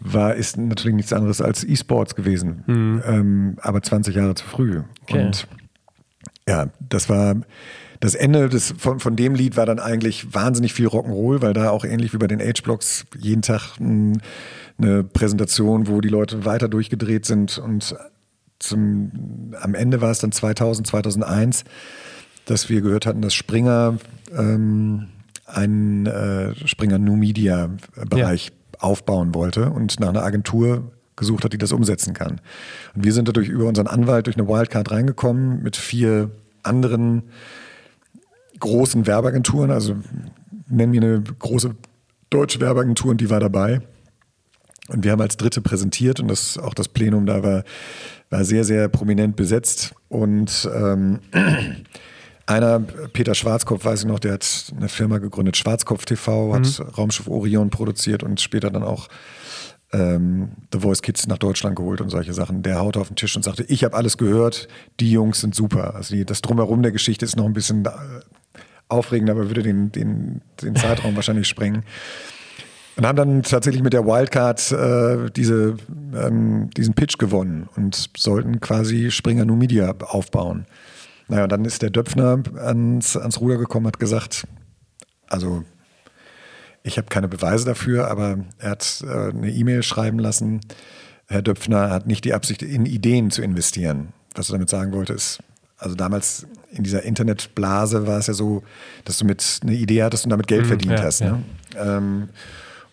war, ist natürlich nichts anderes als E-Sports gewesen. Mhm. Ähm, aber 20 Jahre zu früh. Okay. Und ja, das war das Ende des, von, von dem Lied war dann eigentlich wahnsinnig viel Rock'n'Roll, weil da auch ähnlich wie bei den Age-Blocks jeden Tag ein, eine Präsentation, wo die Leute weiter durchgedreht sind und zum, am Ende war es dann 2000, 2001, dass wir gehört hatten, dass Springer ähm, einen äh, Springer New Media Bereich ja. aufbauen wollte und nach einer Agentur gesucht hat, die das umsetzen kann. Und wir sind dadurch über unseren Anwalt durch eine Wildcard reingekommen mit vier anderen großen Werbeagenturen. Also nennen wir eine große deutsche Werbeagentur und die war dabei. Und wir haben als Dritte präsentiert und das, auch das Plenum da war, war sehr, sehr prominent besetzt. Und ähm, einer, Peter Schwarzkopf, weiß ich noch, der hat eine Firma gegründet, Schwarzkopf TV, hat mhm. Raumschiff Orion produziert und später dann auch ähm, The Voice Kids nach Deutschland geholt und solche Sachen. Der haut auf den Tisch und sagte, ich habe alles gehört, die Jungs sind super. Also die, das Drumherum der Geschichte ist noch ein bisschen äh, aufregend, aber würde den, den, den Zeitraum wahrscheinlich sprengen. Und haben dann tatsächlich mit der Wildcard äh, diese, ähm, diesen Pitch gewonnen und sollten quasi Springer Numidia aufbauen. Naja, und dann ist der Döpfner ans, ans Ruder gekommen, hat gesagt, also ich habe keine Beweise dafür, aber er hat äh, eine E-Mail schreiben lassen. Herr Döpfner hat nicht die Absicht, in Ideen zu investieren. Was er damit sagen wollte, ist, also damals in dieser Internetblase war es ja so, dass du mit eine Idee hattest und damit Geld mhm, verdient ja, hast. Ne? Ja. Ähm,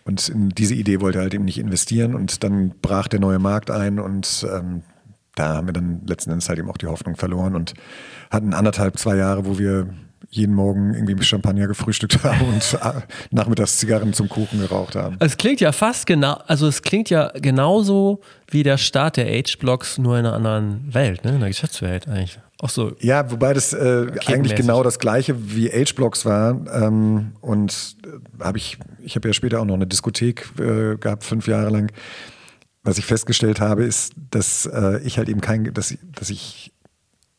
und in diese Idee wollte er halt eben nicht investieren. Und dann brach der neue Markt ein und ähm, da haben wir dann letzten Endes halt eben auch die Hoffnung verloren und hatten anderthalb, zwei Jahre, wo wir jeden Morgen irgendwie mit Champagner gefrühstückt haben und äh, nachmittags Zigarren zum Kuchen geraucht haben. Es klingt ja fast genau, also es klingt ja genauso wie der Start der Age-Blocks, nur in einer anderen Welt, ne? in der Geschäftswelt eigentlich. Auch so. Ja, wobei das äh, eigentlich genau das gleiche wie Age-Blocks war. Ähm, und äh, habe ich, ich habe ja später auch noch eine Diskothek äh, gehabt, fünf Jahre lang. Was ich festgestellt habe, ist, dass äh, ich halt eben kein, dass, dass ich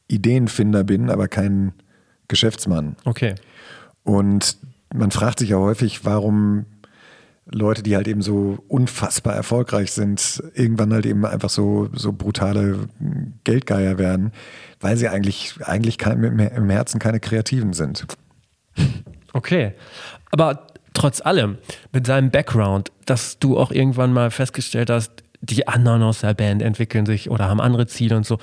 Ideenfinder bin, aber kein Geschäftsmann. Okay. Und man fragt sich ja häufig, warum Leute, die halt eben so unfassbar erfolgreich sind, irgendwann halt eben einfach so, so brutale Geldgeier werden, weil sie eigentlich, eigentlich kein, im Herzen keine Kreativen sind. Okay. Aber trotz allem, mit seinem Background, dass du auch irgendwann mal festgestellt hast, die anderen aus der Band entwickeln sich oder haben andere Ziele und so.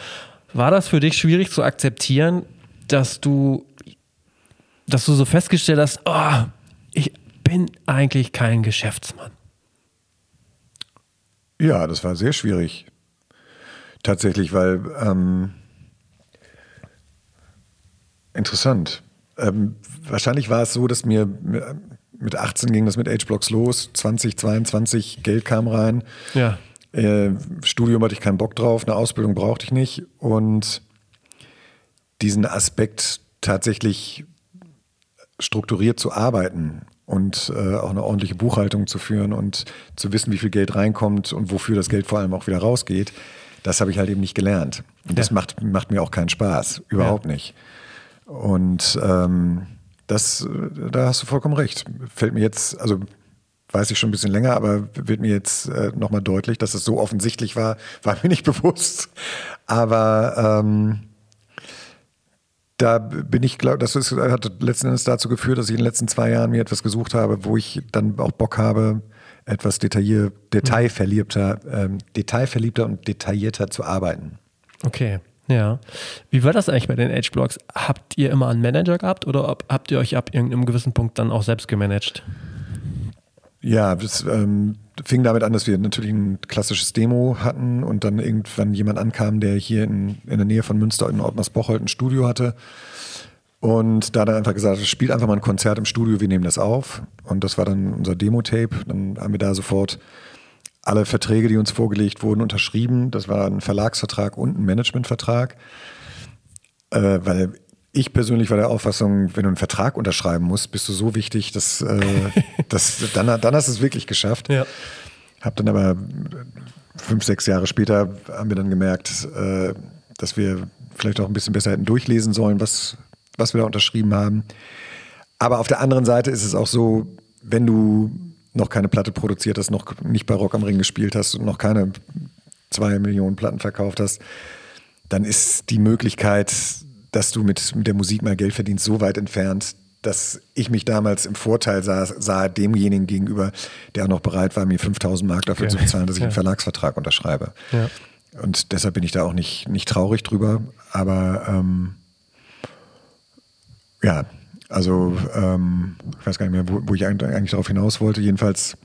War das für dich schwierig zu akzeptieren, dass du, dass du so festgestellt hast, oh, ich bin eigentlich kein Geschäftsmann? Ja, das war sehr schwierig. Tatsächlich, weil ähm, interessant. Ähm, wahrscheinlich war es so, dass mir mit 18 ging das mit H-Blocks los, 2022 Geld kam rein. Ja. Äh, Studium hatte ich keinen Bock drauf, eine Ausbildung brauchte ich nicht und diesen Aspekt tatsächlich strukturiert zu arbeiten und äh, auch eine ordentliche Buchhaltung zu führen und zu wissen, wie viel Geld reinkommt und wofür das Geld vor allem auch wieder rausgeht, das habe ich halt eben nicht gelernt. Und das macht, macht mir auch keinen Spaß, überhaupt ja. nicht. Und ähm, das, da hast du vollkommen recht. Fällt mir jetzt, also weiß ich schon ein bisschen länger, aber wird mir jetzt äh, nochmal deutlich, dass es so offensichtlich war, war mir nicht bewusst. Aber ähm, da bin ich, glaube das ist, hat letzten Endes dazu geführt, dass ich in den letzten zwei Jahren mir etwas gesucht habe, wo ich dann auch Bock habe, etwas detaillier, detailverliebter, ähm, detailverliebter und detaillierter zu arbeiten. Okay, ja. Wie war das eigentlich bei den Age-Blogs? Habt ihr immer einen Manager gehabt oder habt ihr euch ab irgendeinem gewissen Punkt dann auch selbst gemanagt? Ja, das ähm, fing damit an, dass wir natürlich ein klassisches Demo hatten und dann irgendwann jemand ankam, der hier in, in der Nähe von Münster in Ottmarsbocholt ein Studio hatte. Und da dann einfach gesagt, spielt einfach mal ein Konzert im Studio, wir nehmen das auf. Und das war dann unser Demo-Tape. Dann haben wir da sofort alle Verträge, die uns vorgelegt wurden, unterschrieben. Das war ein Verlagsvertrag und ein Managementvertrag. Äh, weil ich persönlich war der Auffassung, wenn du einen Vertrag unterschreiben musst, bist du so wichtig, dass, äh, dass dann, dann hast du es wirklich geschafft. Ja. Hab dann aber fünf, sechs Jahre später haben wir dann gemerkt, äh, dass wir vielleicht auch ein bisschen besser hätten durchlesen sollen, was, was wir da unterschrieben haben. Aber auf der anderen Seite ist es auch so, wenn du noch keine Platte produziert hast, noch nicht bei Rock am Ring gespielt hast und noch keine zwei Millionen Platten verkauft hast, dann ist die Möglichkeit, dass du mit, mit der Musik mal Geld verdienst, so weit entfernt, dass ich mich damals im Vorteil sah, sah demjenigen gegenüber, der auch noch bereit war, mir 5000 Mark dafür ja. zu bezahlen, dass ich ja. einen Verlagsvertrag unterschreibe. Ja. Und deshalb bin ich da auch nicht, nicht traurig drüber. Aber ähm, ja, also ähm, ich weiß gar nicht mehr, wo, wo ich eigentlich darauf hinaus wollte. Jedenfalls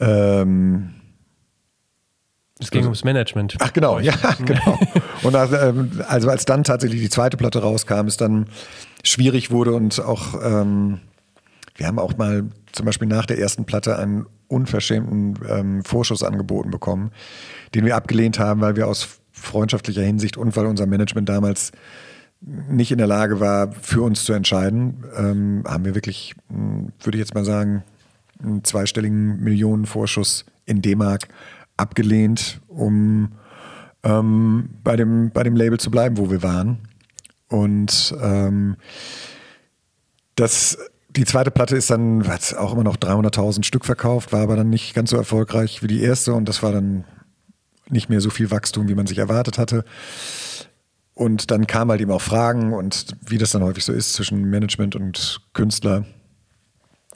ähm, es ging also, ums Management. Ach genau, ja, genau. Und also, also, als dann tatsächlich die zweite Platte rauskam, es dann schwierig wurde und auch ähm, wir haben auch mal zum Beispiel nach der ersten Platte einen unverschämten ähm, Vorschuss angeboten bekommen, den wir abgelehnt haben, weil wir aus freundschaftlicher Hinsicht und weil unser Management damals nicht in der Lage war, für uns zu entscheiden, ähm, haben wir wirklich, hm, würde ich jetzt mal sagen, einen zweistelligen Millionenvorschuss in D-Mark abgelehnt, um ähm, bei, dem, bei dem Label zu bleiben, wo wir waren. Und ähm, das, die zweite Platte ist dann, hat auch immer noch 300.000 Stück verkauft, war aber dann nicht ganz so erfolgreich wie die erste und das war dann nicht mehr so viel Wachstum, wie man sich erwartet hatte. Und dann kamen halt eben auch Fragen und wie das dann häufig so ist zwischen Management und Künstler,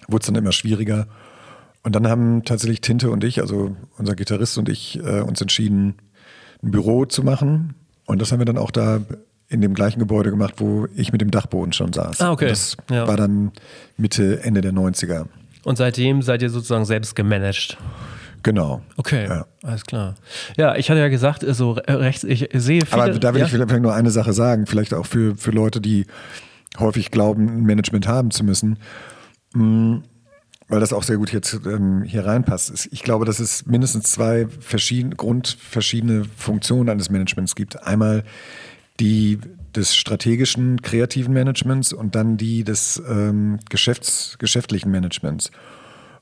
wurde es dann immer schwieriger. Und dann haben tatsächlich Tinte und ich, also unser Gitarrist und ich, äh, uns entschieden, ein Büro zu machen. Und das haben wir dann auch da in dem gleichen Gebäude gemacht, wo ich mit dem Dachboden schon saß. Ah, okay. Und das ja. war dann Mitte, Ende der 90er. Und seitdem seid ihr sozusagen selbst gemanagt? Genau. Okay, ja. alles klar. Ja, ich hatte ja gesagt, so rechts, ich sehe viele. Aber da will ja? ich vielleicht nur eine Sache sagen, vielleicht auch für, für Leute, die häufig glauben, ein Management haben zu müssen. Weil das auch sehr gut jetzt ähm, hier reinpasst. Ich glaube, dass es mindestens zwei verschiedene, grundverschiedene Funktionen eines Managements gibt. Einmal die des strategischen, kreativen Managements und dann die des ähm, Geschäfts-, geschäftlichen Managements.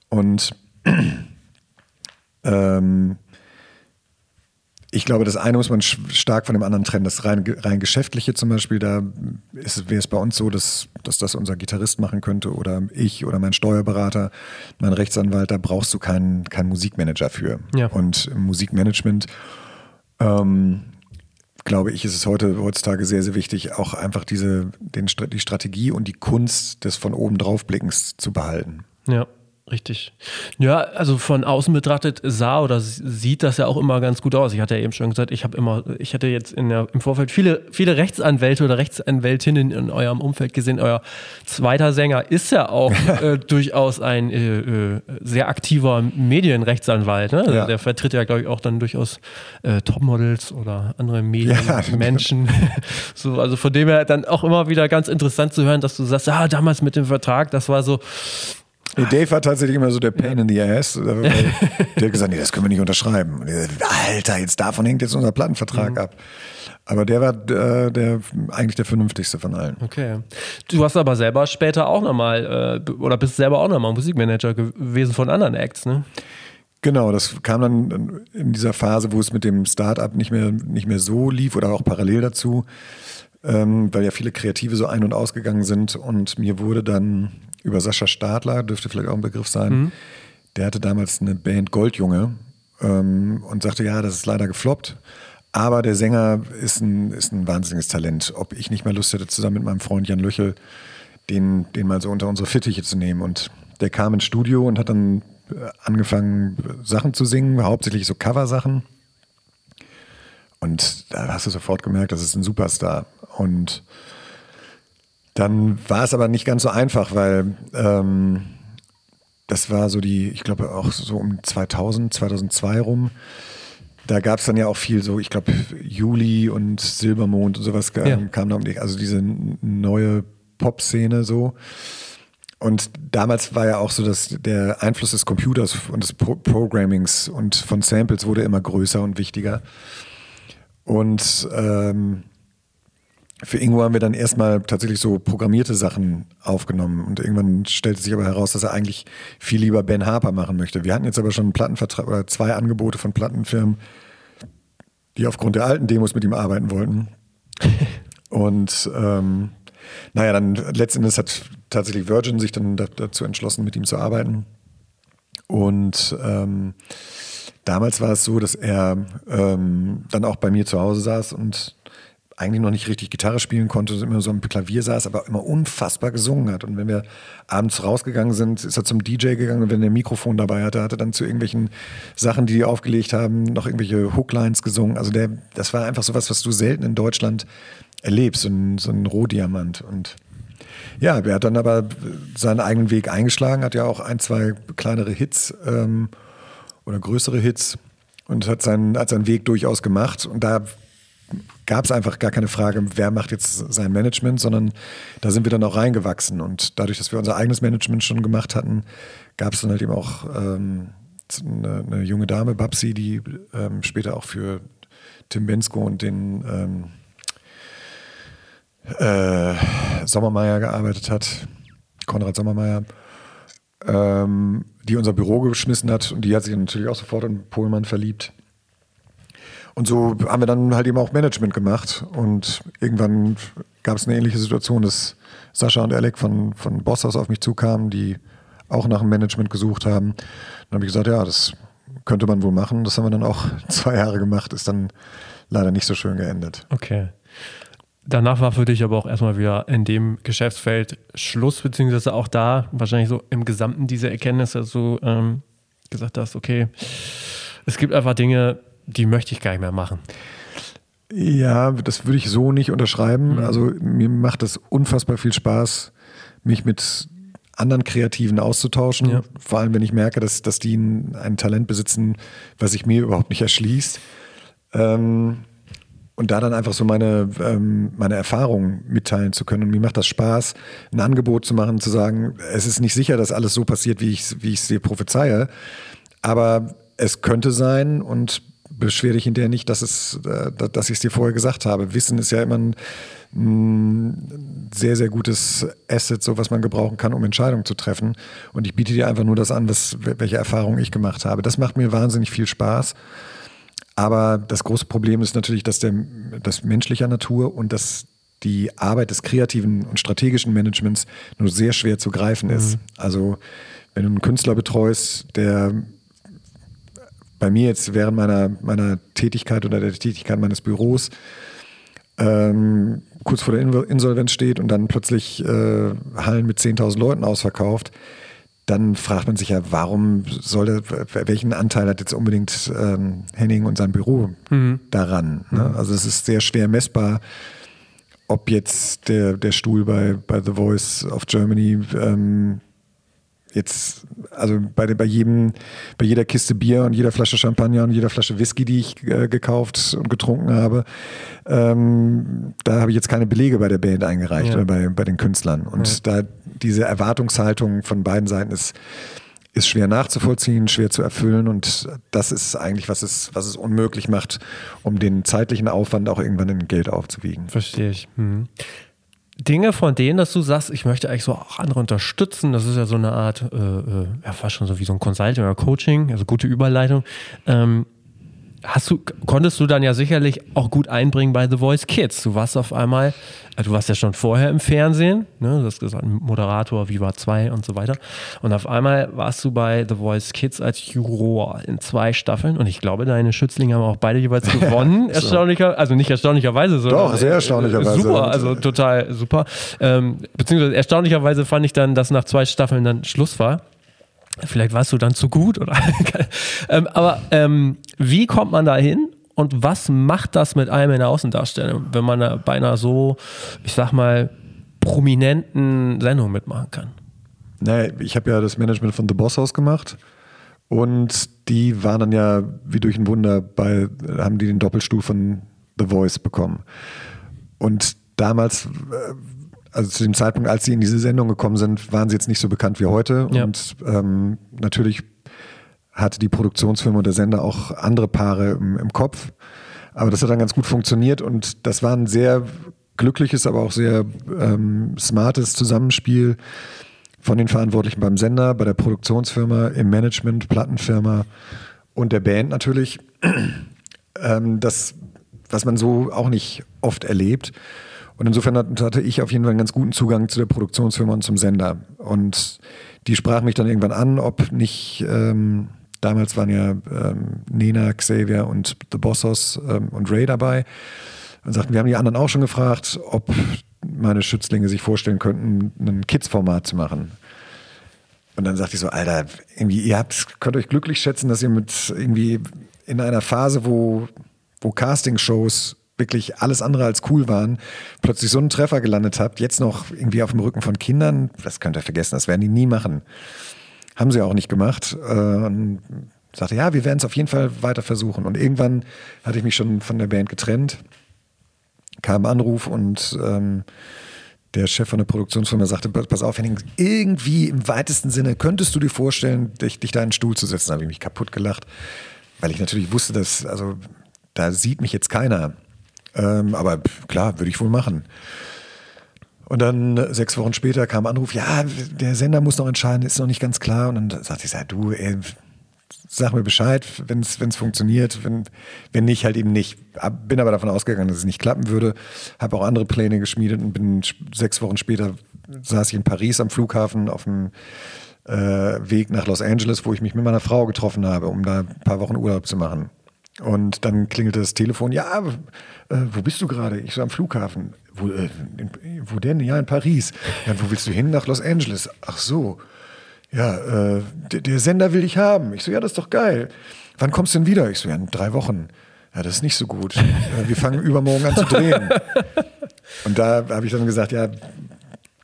Und ähm, ich glaube, das eine muss man stark von dem anderen trennen. Das rein, rein geschäftliche zum Beispiel, da wäre es bei uns so, dass, dass das unser Gitarrist machen könnte oder ich oder mein Steuerberater, mein Rechtsanwalt, da brauchst du keinen, keinen Musikmanager für. Ja. Und im Musikmanagement, ähm, glaube ich, ist es heute heutzutage sehr, sehr wichtig, auch einfach diese, den, die Strategie und die Kunst des von oben draufblickens zu behalten. Ja. Richtig. Ja, also von außen betrachtet sah oder sieht das ja auch immer ganz gut aus. Ich hatte ja eben schon gesagt, ich habe immer, ich hatte jetzt in der, im Vorfeld viele, viele Rechtsanwälte oder Rechtsanwältinnen in eurem Umfeld gesehen. Euer zweiter Sänger ist ja auch äh, durchaus ein äh, äh, sehr aktiver Medienrechtsanwalt. Ne? Also ja. Der vertritt ja, glaube ich, auch dann durchaus äh, Topmodels oder andere Medienmenschen. Ja. so, also von dem her dann auch immer wieder ganz interessant zu hören, dass du sagst, ja, damals mit dem Vertrag, das war so, Nee, Dave war tatsächlich immer so der Pain in the Ass. Der hat gesagt, nee, das können wir nicht unterschreiben. Alter, jetzt davon hängt jetzt unser Plattenvertrag mhm. ab. Aber der war äh, der, eigentlich der vernünftigste von allen. Okay. Du hast aber selber später auch nochmal, äh, oder bist selber auch nochmal Musikmanager gewesen von anderen Acts, ne? Genau, das kam dann in dieser Phase, wo es mit dem Start-up nicht mehr, nicht mehr so lief oder auch parallel dazu, ähm, weil ja viele Kreative so ein- und ausgegangen sind. Und mir wurde dann über Sascha Stadler, dürfte vielleicht auch ein Begriff sein. Mhm. Der hatte damals eine Band Goldjunge ähm, und sagte, ja, das ist leider gefloppt. Aber der Sänger ist ein, ist ein wahnsinniges Talent. Ob ich nicht mal Lust hätte, zusammen mit meinem Freund Jan Löchel, den, den mal so unter unsere Fittiche zu nehmen. Und der kam ins Studio und hat dann äh, angefangen, Sachen zu singen, hauptsächlich so Coversachen. Und da hast du sofort gemerkt, das ist ein Superstar. Und dann war es aber nicht ganz so einfach, weil ähm, das war so die, ich glaube auch so um 2000, 2002 rum. Da gab es dann ja auch viel so, ich glaube Juli und Silbermond und sowas ja. kam da um die, also diese neue Pop-Szene so. Und damals war ja auch so, dass der Einfluss des Computers und des Pro Programmings und von Samples wurde immer größer und wichtiger. Und ähm, für Ingo haben wir dann erstmal tatsächlich so programmierte Sachen aufgenommen und irgendwann stellte sich aber heraus, dass er eigentlich viel lieber Ben Harper machen möchte. Wir hatten jetzt aber schon einen Plattenvertrag oder zwei Angebote von Plattenfirmen, die aufgrund der alten Demos mit ihm arbeiten wollten. und ähm, naja, dann letztendlich hat tatsächlich Virgin sich dann dazu entschlossen, mit ihm zu arbeiten. Und ähm, damals war es so, dass er ähm, dann auch bei mir zu Hause saß und eigentlich noch nicht richtig Gitarre spielen konnte, immer so am Klavier saß, aber immer unfassbar gesungen hat. Und wenn wir abends rausgegangen sind, ist er zum DJ gegangen und wenn er ein Mikrofon dabei hatte, hat er dann zu irgendwelchen Sachen, die die aufgelegt haben, noch irgendwelche Hooklines gesungen. Also der, das war einfach so was, was du selten in Deutschland erlebst, so ein, so ein Rohdiamant. Und ja, er hat dann aber seinen eigenen Weg eingeschlagen, hat ja auch ein, zwei kleinere Hits ähm, oder größere Hits und hat seinen, hat seinen Weg durchaus gemacht. Und da gab es einfach gar keine Frage, wer macht jetzt sein Management, sondern da sind wir dann auch reingewachsen. Und dadurch, dass wir unser eigenes Management schon gemacht hatten, gab es dann halt eben auch ähm, eine, eine, junge Dame, Babsi, die ähm, später auch für Tim Bensko und den ähm, äh, Sommermeier gearbeitet hat, Konrad Sommermeier, ähm, die unser Büro geschmissen hat und die hat sich natürlich auch sofort in Pohlmann verliebt. Und so haben wir dann halt eben auch Management gemacht und irgendwann gab es eine ähnliche Situation, dass Sascha und Alec von, von Bosshaus auf mich zukamen, die auch nach einem Management gesucht haben. Dann habe ich gesagt, ja, das könnte man wohl machen. Das haben wir dann auch zwei Jahre gemacht, ist dann leider nicht so schön geendet. Okay. Danach war für dich aber auch erstmal wieder in dem Geschäftsfeld Schluss, beziehungsweise auch da wahrscheinlich so im Gesamten diese Erkenntnis, dass du ähm, gesagt hast, okay, es gibt einfach Dinge, die möchte ich gar nicht mehr machen. Ja, das würde ich so nicht unterschreiben. Mhm. Also mir macht es unfassbar viel Spaß, mich mit anderen Kreativen auszutauschen. Ja. Vor allem, wenn ich merke, dass, dass die ein, ein Talent besitzen, was sich mir überhaupt nicht erschließt. Ähm, und da dann einfach so meine, ähm, meine Erfahrungen mitteilen zu können. Und mir macht das Spaß, ein Angebot zu machen, zu sagen, es ist nicht sicher, dass alles so passiert, wie ich es wie dir prophezeie, aber es könnte sein und beschwer dich hinterher nicht, dass, es, äh, dass ich es dir vorher gesagt habe. Wissen ist ja immer ein, ein sehr, sehr gutes Asset, so was man gebrauchen kann, um Entscheidungen zu treffen. Und ich biete dir einfach nur das an, was, welche Erfahrungen ich gemacht habe. Das macht mir wahnsinnig viel Spaß. Aber das große Problem ist natürlich, dass der, das menschlicher Natur und dass die Arbeit des kreativen und strategischen Managements nur sehr schwer zu greifen ist. Mhm. Also wenn du einen Künstler betreust, der bei mir jetzt während meiner, meiner Tätigkeit oder der Tätigkeit meines Büros ähm, kurz vor der Insolvenz steht und dann plötzlich äh, Hallen mit 10.000 Leuten ausverkauft, dann fragt man sich ja, warum soll der, welchen Anteil hat jetzt unbedingt ähm, Henning und sein Büro mhm. daran? Ne? Mhm. Also es ist sehr schwer messbar, ob jetzt der, der Stuhl bei, bei The Voice of Germany ähm, jetzt, also bei, bei jedem, bei jeder Kiste Bier und jeder Flasche Champagner und jeder Flasche Whisky, die ich äh, gekauft und getrunken habe, ähm, da habe ich jetzt keine Belege bei der Band eingereicht ja. oder bei, bei den Künstlern. Und ja. da diese Erwartungshaltung von beiden Seiten ist, ist schwer nachzuvollziehen, schwer zu erfüllen und das ist eigentlich, was es, was es unmöglich macht, um den zeitlichen Aufwand auch irgendwann in Geld aufzuwiegen. Verstehe ich. Mhm. Dinge von denen, dass du sagst, ich möchte eigentlich so auch andere unterstützen. Das ist ja so eine Art, äh, äh, ja, fast schon so wie so ein Consulting oder Coaching, also gute Überleitung. Ähm, hast du, konntest du dann ja sicherlich auch gut einbringen bei The Voice Kids. Du warst auf einmal, äh, du warst ja schon vorher im Fernsehen, ne? du hast gesagt, Moderator, Viva 2 und so weiter. Und auf einmal warst du bei The Voice Kids als Juror in zwei Staffeln. Und ich glaube, deine Schützlinge haben auch beide jeweils gewonnen. Erstaunlicher, also nicht erstaunlicherweise, sondern. Doch, sehr erstaunlicherweise. Super, also total super. Ähm, beziehungsweise erstaunlicherweise fand ich dann, dass nach zwei Staffeln dann Schluss war. Vielleicht warst du dann zu gut oder. ähm, aber ähm, wie kommt man da hin und was macht das mit einem in der Außendarstellung, wenn man da bei einer so, ich sag mal, prominenten Sendung mitmachen kann? Naja, ich habe ja das Management von The Boss House gemacht und die waren dann ja wie durch ein Wunder bei, haben die den Doppelstuhl von The Voice bekommen. Und damals äh, also zu dem Zeitpunkt, als sie in diese Sendung gekommen sind, waren sie jetzt nicht so bekannt wie heute. Ja. Und ähm, natürlich hatte die Produktionsfirma und der Sender auch andere Paare im, im, Kopf. Aber das hat dann ganz gut funktioniert und das war ein sehr glückliches, aber auch sehr ähm, smartes Zusammenspiel von den Verantwortlichen beim Sender, bei der Produktionsfirma, im Management, Plattenfirma und der Band natürlich. ähm, das, was man so auch nicht oft erlebt. Und insofern hatte ich auf jeden Fall einen ganz guten Zugang zu der Produktionsfirma und zum Sender. Und die sprach mich dann irgendwann an, ob nicht, ähm, damals waren ja ähm, Nena, Xavier und The Bossos ähm, und Ray dabei. Und sagten, wir haben die anderen auch schon gefragt, ob meine Schützlinge sich vorstellen könnten, ein Kids-Format zu machen. Und dann sagte ich so, Alter, irgendwie, ihr habt, könnt euch glücklich schätzen, dass ihr mit irgendwie in einer Phase, wo, wo Castingshows wirklich alles andere als cool waren, plötzlich so einen Treffer gelandet habt, jetzt noch irgendwie auf dem Rücken von Kindern, das könnt ihr vergessen, das werden die nie machen. Haben sie auch nicht gemacht. Äh, und sagte, ja, wir werden es auf jeden Fall weiter versuchen. Und irgendwann hatte ich mich schon von der Band getrennt, kam Anruf und ähm, der Chef von der Produktionsfirma sagte, pass auf, Henning, irgendwie im weitesten Sinne könntest du dir vorstellen, dich, dich da in den Stuhl zu setzen. Da habe ich mich kaputt gelacht, weil ich natürlich wusste, dass, also da sieht mich jetzt keiner. Ähm, aber klar, würde ich wohl machen. Und dann äh, sechs Wochen später kam Anruf, ja, der Sender muss noch entscheiden, ist noch nicht ganz klar. Und dann sagte ich, ja, du, ey, sag mir Bescheid, wenn es funktioniert, wenn, wenn nicht, halt eben nicht. Bin aber davon ausgegangen, dass es nicht klappen würde. Habe auch andere Pläne geschmiedet und bin sechs Wochen später saß ich in Paris am Flughafen auf dem äh, Weg nach Los Angeles, wo ich mich mit meiner Frau getroffen habe, um da ein paar Wochen Urlaub zu machen. Und dann klingelte das Telefon, ja, äh, wo bist du gerade? Ich so am Flughafen. Wo, äh, in, wo denn? Ja, in Paris. Ja, wo willst du hin? Nach Los Angeles. Ach so. Ja, äh, der, der, Sender will dich haben. Ich so, ja, das ist doch geil. Wann kommst du denn wieder? Ich so, ja, in drei Wochen. Ja, das ist nicht so gut. wir fangen übermorgen an zu drehen. Und da habe ich dann gesagt, ja,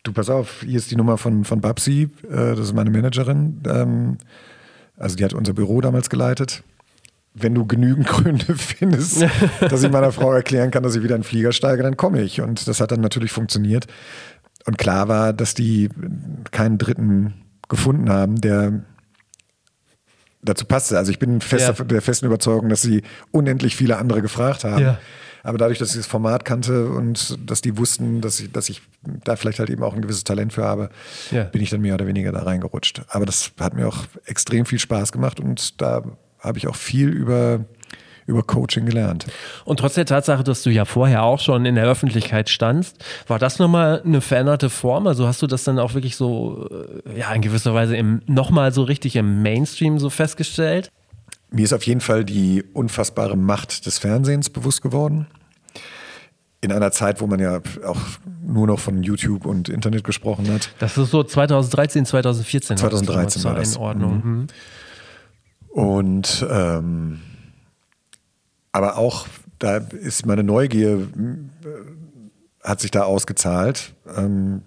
du pass auf, hier ist die Nummer von, von Babsi, äh, das ist meine Managerin. Ähm, also die hat unser Büro damals geleitet wenn du genügend Gründe findest, dass ich meiner Frau erklären kann, dass ich wieder in den Flieger steige, dann komme ich. Und das hat dann natürlich funktioniert. Und klar war, dass die keinen Dritten gefunden haben, der dazu passte. Also ich bin fest ja. der festen Überzeugung, dass sie unendlich viele andere gefragt haben. Ja. Aber dadurch, dass ich das Format kannte und dass die wussten, dass ich, dass ich da vielleicht halt eben auch ein gewisses Talent für habe, ja. bin ich dann mehr oder weniger da reingerutscht. Aber das hat mir auch extrem viel Spaß gemacht und da habe ich auch viel über über Coaching gelernt. Und trotz der Tatsache, dass du ja vorher auch schon in der Öffentlichkeit standst, war das nochmal eine veränderte Form? Also hast du das dann auch wirklich so, äh, ja, in gewisser Weise nochmal so richtig im Mainstream so festgestellt? Mir ist auf jeden Fall die unfassbare Macht des Fernsehens bewusst geworden. In einer Zeit, wo man ja auch nur noch von YouTube und Internet gesprochen hat. Das ist so 2013, 2014. 2013 war das. Einordnung. Mhm. Und ähm, aber auch da ist meine Neugier, äh, hat sich da ausgezahlt, ähm,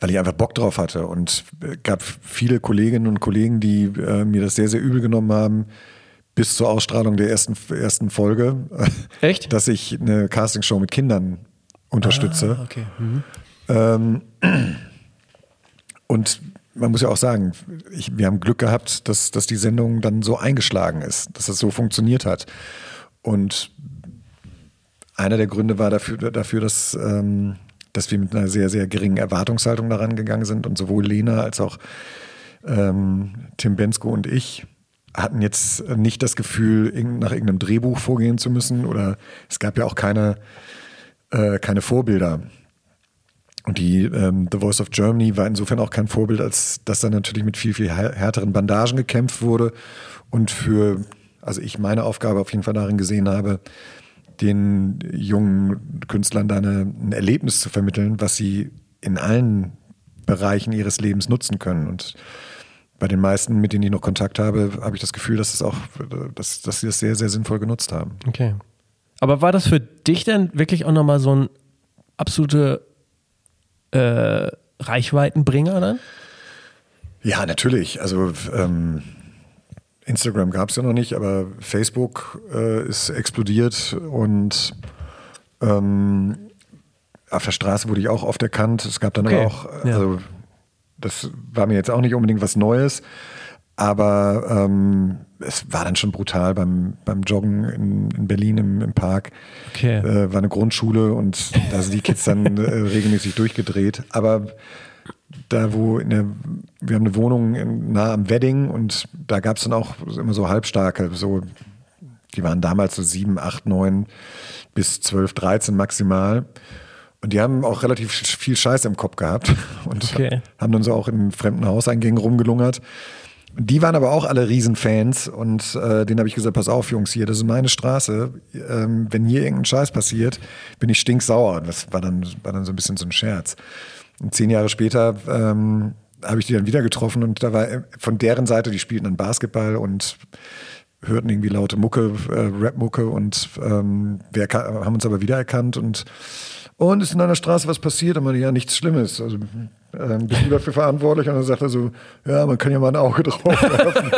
weil ich einfach Bock drauf hatte. Und es gab viele Kolleginnen und Kollegen, die äh, mir das sehr, sehr übel genommen haben, bis zur Ausstrahlung der ersten, ersten Folge. Echt? Dass ich eine Castingshow mit Kindern unterstütze. Ah, okay. Mhm. Ähm, und man muss ja auch sagen, ich, wir haben Glück gehabt, dass, dass die Sendung dann so eingeschlagen ist, dass es so funktioniert hat. Und einer der Gründe war dafür, dafür dass, ähm, dass wir mit einer sehr, sehr geringen Erwartungshaltung daran gegangen sind. Und sowohl Lena als auch ähm, Tim Bensko und ich hatten jetzt nicht das Gefühl, nach irgendeinem Drehbuch vorgehen zu müssen. Oder es gab ja auch keine, äh, keine Vorbilder. Und die ähm, The Voice of Germany war insofern auch kein Vorbild, als dass da natürlich mit viel, viel härteren Bandagen gekämpft wurde und für, also ich meine Aufgabe auf jeden Fall darin gesehen habe, den jungen Künstlern da eine, ein Erlebnis zu vermitteln, was sie in allen Bereichen ihres Lebens nutzen können. Und bei den meisten, mit denen ich noch Kontakt habe, habe ich das Gefühl, dass, es auch, dass, dass sie das sehr, sehr sinnvoll genutzt haben. Okay. Aber war das für dich denn wirklich auch nochmal so ein absolute äh, Reichweitenbringer dann? Ja, natürlich. Also ähm, Instagram gab es ja noch nicht, aber Facebook äh, ist explodiert und ähm, auf der Straße wurde ich auch oft erkannt. Es gab dann okay. auch, ja. also das war mir jetzt auch nicht unbedingt was Neues, aber ähm, es war dann schon brutal beim, beim Joggen in, in Berlin im, im Park. Okay. Äh, war eine Grundschule und da sind die Kids dann äh, regelmäßig durchgedreht. Aber da, wo in der, wir haben eine Wohnung in, nah am Wedding und da gab es dann auch immer so Halbstarke, so Die waren damals so sieben, acht, neun bis zwölf, dreizehn maximal. Und die haben auch relativ viel Scheiß im Kopf gehabt und okay. haben dann so auch in fremden Hauseingängen rumgelungert. Die waren aber auch alle Riesenfans und äh, denen habe ich gesagt, pass auf Jungs, hier, das ist meine Straße. Ähm, wenn hier irgendein Scheiß passiert, bin ich stinksauer. Das war dann, war dann so ein bisschen so ein Scherz. Und zehn Jahre später ähm, habe ich die dann wieder getroffen und da war äh, von deren Seite, die spielten dann Basketball und hörten irgendwie laute Mucke, äh, Rap-Mucke und ähm, wir haben uns aber wiedererkannt und und ist in einer Straße was passiert? Und man, ja, nichts Schlimmes. Also ähm, bist du dafür verantwortlich? Und dann sagt er so, ja, man kann ja mal ein Auge drauf werfen.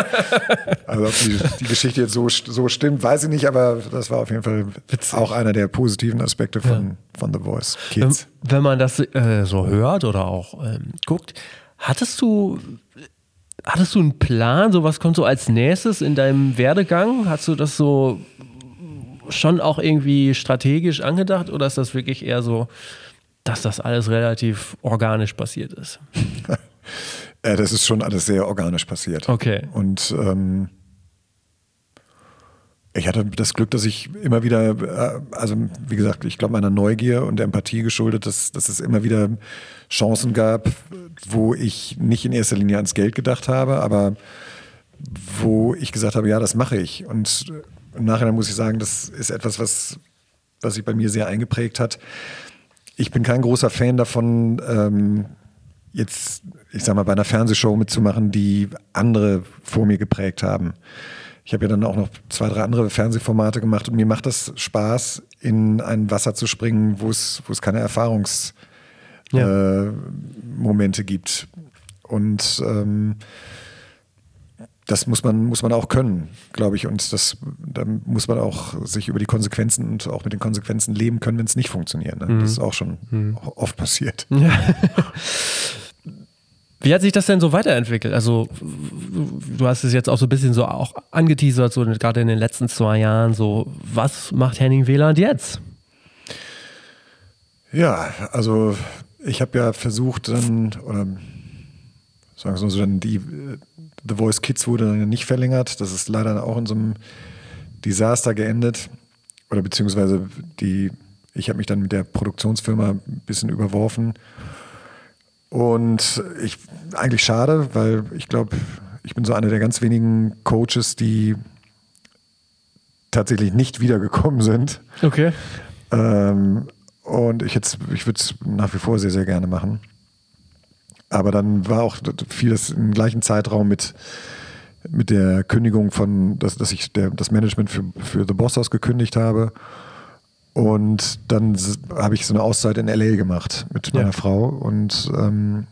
also ob die, die, Geschichte jetzt so, so stimmt, weiß ich nicht, aber das war auf jeden Fall Witzig. auch einer der positiven Aspekte von, ja. von The Voice Kids. Wenn, wenn man das äh, so hört oder auch ähm, guckt, hattest du Hattest du einen Plan, so was kommt so als nächstes in deinem Werdegang? Hast du das so schon auch irgendwie strategisch angedacht oder ist das wirklich eher so, dass das alles relativ organisch passiert ist? ja, das ist schon alles sehr organisch passiert. Okay. Und ähm, ich hatte das Glück, dass ich immer wieder, äh, also wie gesagt, ich glaube meiner Neugier und Empathie geschuldet, dass, dass es immer wieder Chancen gab, wo ich nicht in erster Linie ans Geld gedacht habe, aber wo ich gesagt habe, ja, das mache ich. Und im Nachhinein muss ich sagen, das ist etwas, was, was sich bei mir sehr eingeprägt hat. Ich bin kein großer Fan davon, ähm, jetzt, ich sag mal, bei einer Fernsehshow mitzumachen, die andere vor mir geprägt haben. Ich habe ja dann auch noch zwei, drei andere Fernsehformate gemacht und mir macht das Spaß, in ein Wasser zu springen, wo es, wo es keine Erfahrungsmomente ja. äh, gibt. Und ähm, das muss man, muss man auch können, glaube ich. Und das, da muss man auch sich über die Konsequenzen und auch mit den Konsequenzen leben können, wenn es nicht funktioniert. Ne? Mhm. Das ist auch schon mhm. oft passiert. Ja. Wie hat sich das denn so weiterentwickelt? Also, du hast es jetzt auch so ein bisschen so auch angeteasert, so gerade in den letzten zwei Jahren, so, was macht Henning Wieland jetzt? Ja, also ich habe ja versucht dann, oder sagen wir so, dann die The Voice Kids wurde dann nicht verlängert. Das ist leider auch in so einem Desaster geendet. Oder beziehungsweise die, ich habe mich dann mit der Produktionsfirma ein bisschen überworfen. Und ich, eigentlich schade, weil ich glaube, ich bin so einer der ganz wenigen Coaches, die tatsächlich nicht wiedergekommen sind. Okay. Ähm, und ich, ich würde es nach wie vor sehr, sehr gerne machen. Aber dann war auch vieles im gleichen Zeitraum mit, mit der Kündigung von, dass, dass ich der, das Management für, für The Boss House gekündigt habe. Und dann habe ich so eine Auszeit in LA gemacht mit meiner ja. Frau und ähm,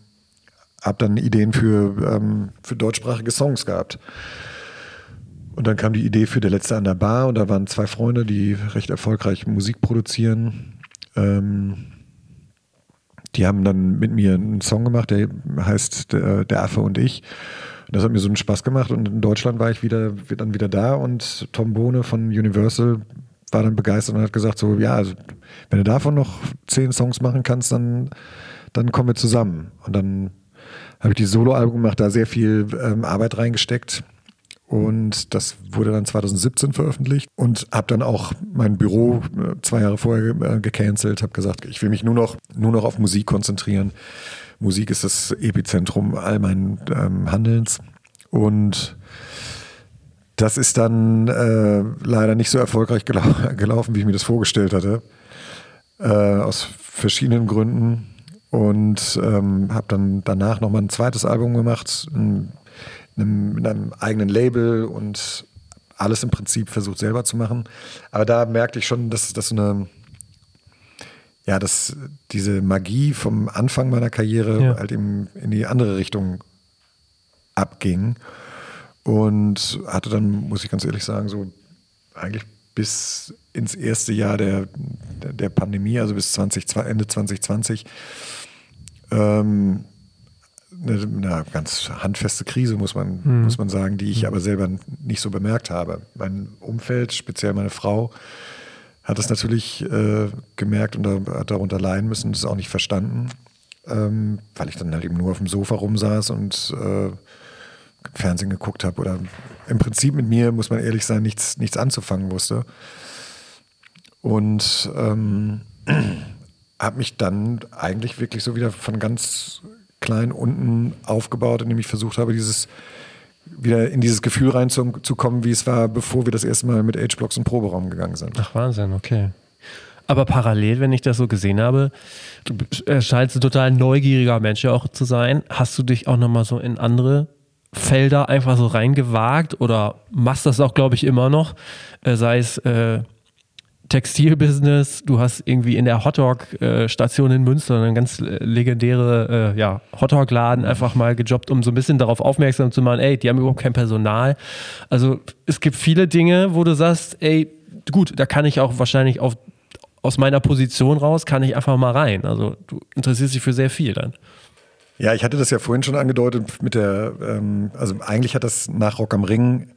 habe dann Ideen für, ähm, für deutschsprachige Songs gehabt. Und dann kam die Idee für Der Letzte an der Bar und da waren zwei Freunde, die recht erfolgreich Musik produzieren. Ähm, die haben dann mit mir einen Song gemacht, der heißt Der, Affe und ich. Und das hat mir so einen Spaß gemacht und in Deutschland war ich wieder, dann wieder da und Tom Bohne von Universal war dann begeistert und hat gesagt so, ja, also wenn du davon noch zehn Songs machen kannst, dann, dann kommen wir zusammen. Und dann habe ich dieses Soloalbum gemacht, da sehr viel ähm, Arbeit reingesteckt und das wurde dann 2017 veröffentlicht und habe dann auch mein Büro äh, zwei Jahre vorher äh, gecancelt, habe gesagt, ich will mich nur noch, nur noch auf Musik konzentrieren. Musik ist das Epizentrum all meinen ähm, Handelns. Und das ist dann äh, leider nicht so erfolgreich gelau gelaufen, wie ich mir das vorgestellt hatte. Äh, aus verschiedenen Gründen. Und ähm, habe dann danach nochmal ein zweites Album gemacht, ein einem, mit einem eigenen Label und alles im Prinzip versucht selber zu machen. Aber da merkte ich schon, dass das so eine, ja, dass diese Magie vom Anfang meiner Karriere ja. halt eben in die andere Richtung abging. Und hatte dann, muss ich ganz ehrlich sagen, so eigentlich bis ins erste Jahr der, der, Pandemie, also bis 20, Ende 2020, ähm, eine, eine, ganz handfeste Krise, muss man, mhm. muss man sagen, die ich aber selber nicht so bemerkt habe. Mein Umfeld, speziell meine Frau, hat das natürlich äh, gemerkt und da, hat darunter leiden müssen und das auch nicht verstanden, ähm, weil ich dann halt eben nur auf dem Sofa rumsaß und äh, Fernsehen geguckt habe oder im Prinzip mit mir, muss man ehrlich sein, nichts, nichts anzufangen wusste. Und ähm, habe mich dann eigentlich wirklich so wieder von ganz klein unten aufgebaut, indem ich versucht habe, dieses wieder in dieses Gefühl reinzukommen, wie es war, bevor wir das erste Mal mit H-Blocks den Proberaum gegangen sind. Ach Wahnsinn, okay. Aber parallel, wenn ich das so gesehen habe, du scheinst ein total neugieriger Mensch ja auch zu sein. Hast du dich auch nochmal so in andere Felder einfach so reingewagt oder machst das auch, glaube ich, immer noch? Äh, sei es äh, Textilbusiness, du hast irgendwie in der Hotdog-Station in Münster eine ganz legendäre äh, ja, Hotdog-Laden einfach mal gejobbt, um so ein bisschen darauf aufmerksam zu machen, ey, die haben überhaupt kein Personal. Also es gibt viele Dinge, wo du sagst, ey, gut, da kann ich auch wahrscheinlich auf aus meiner Position raus kann ich einfach mal rein. Also du interessierst dich für sehr viel dann. Ja, ich hatte das ja vorhin schon angedeutet mit der, ähm, also eigentlich hat das nach Rock am Ring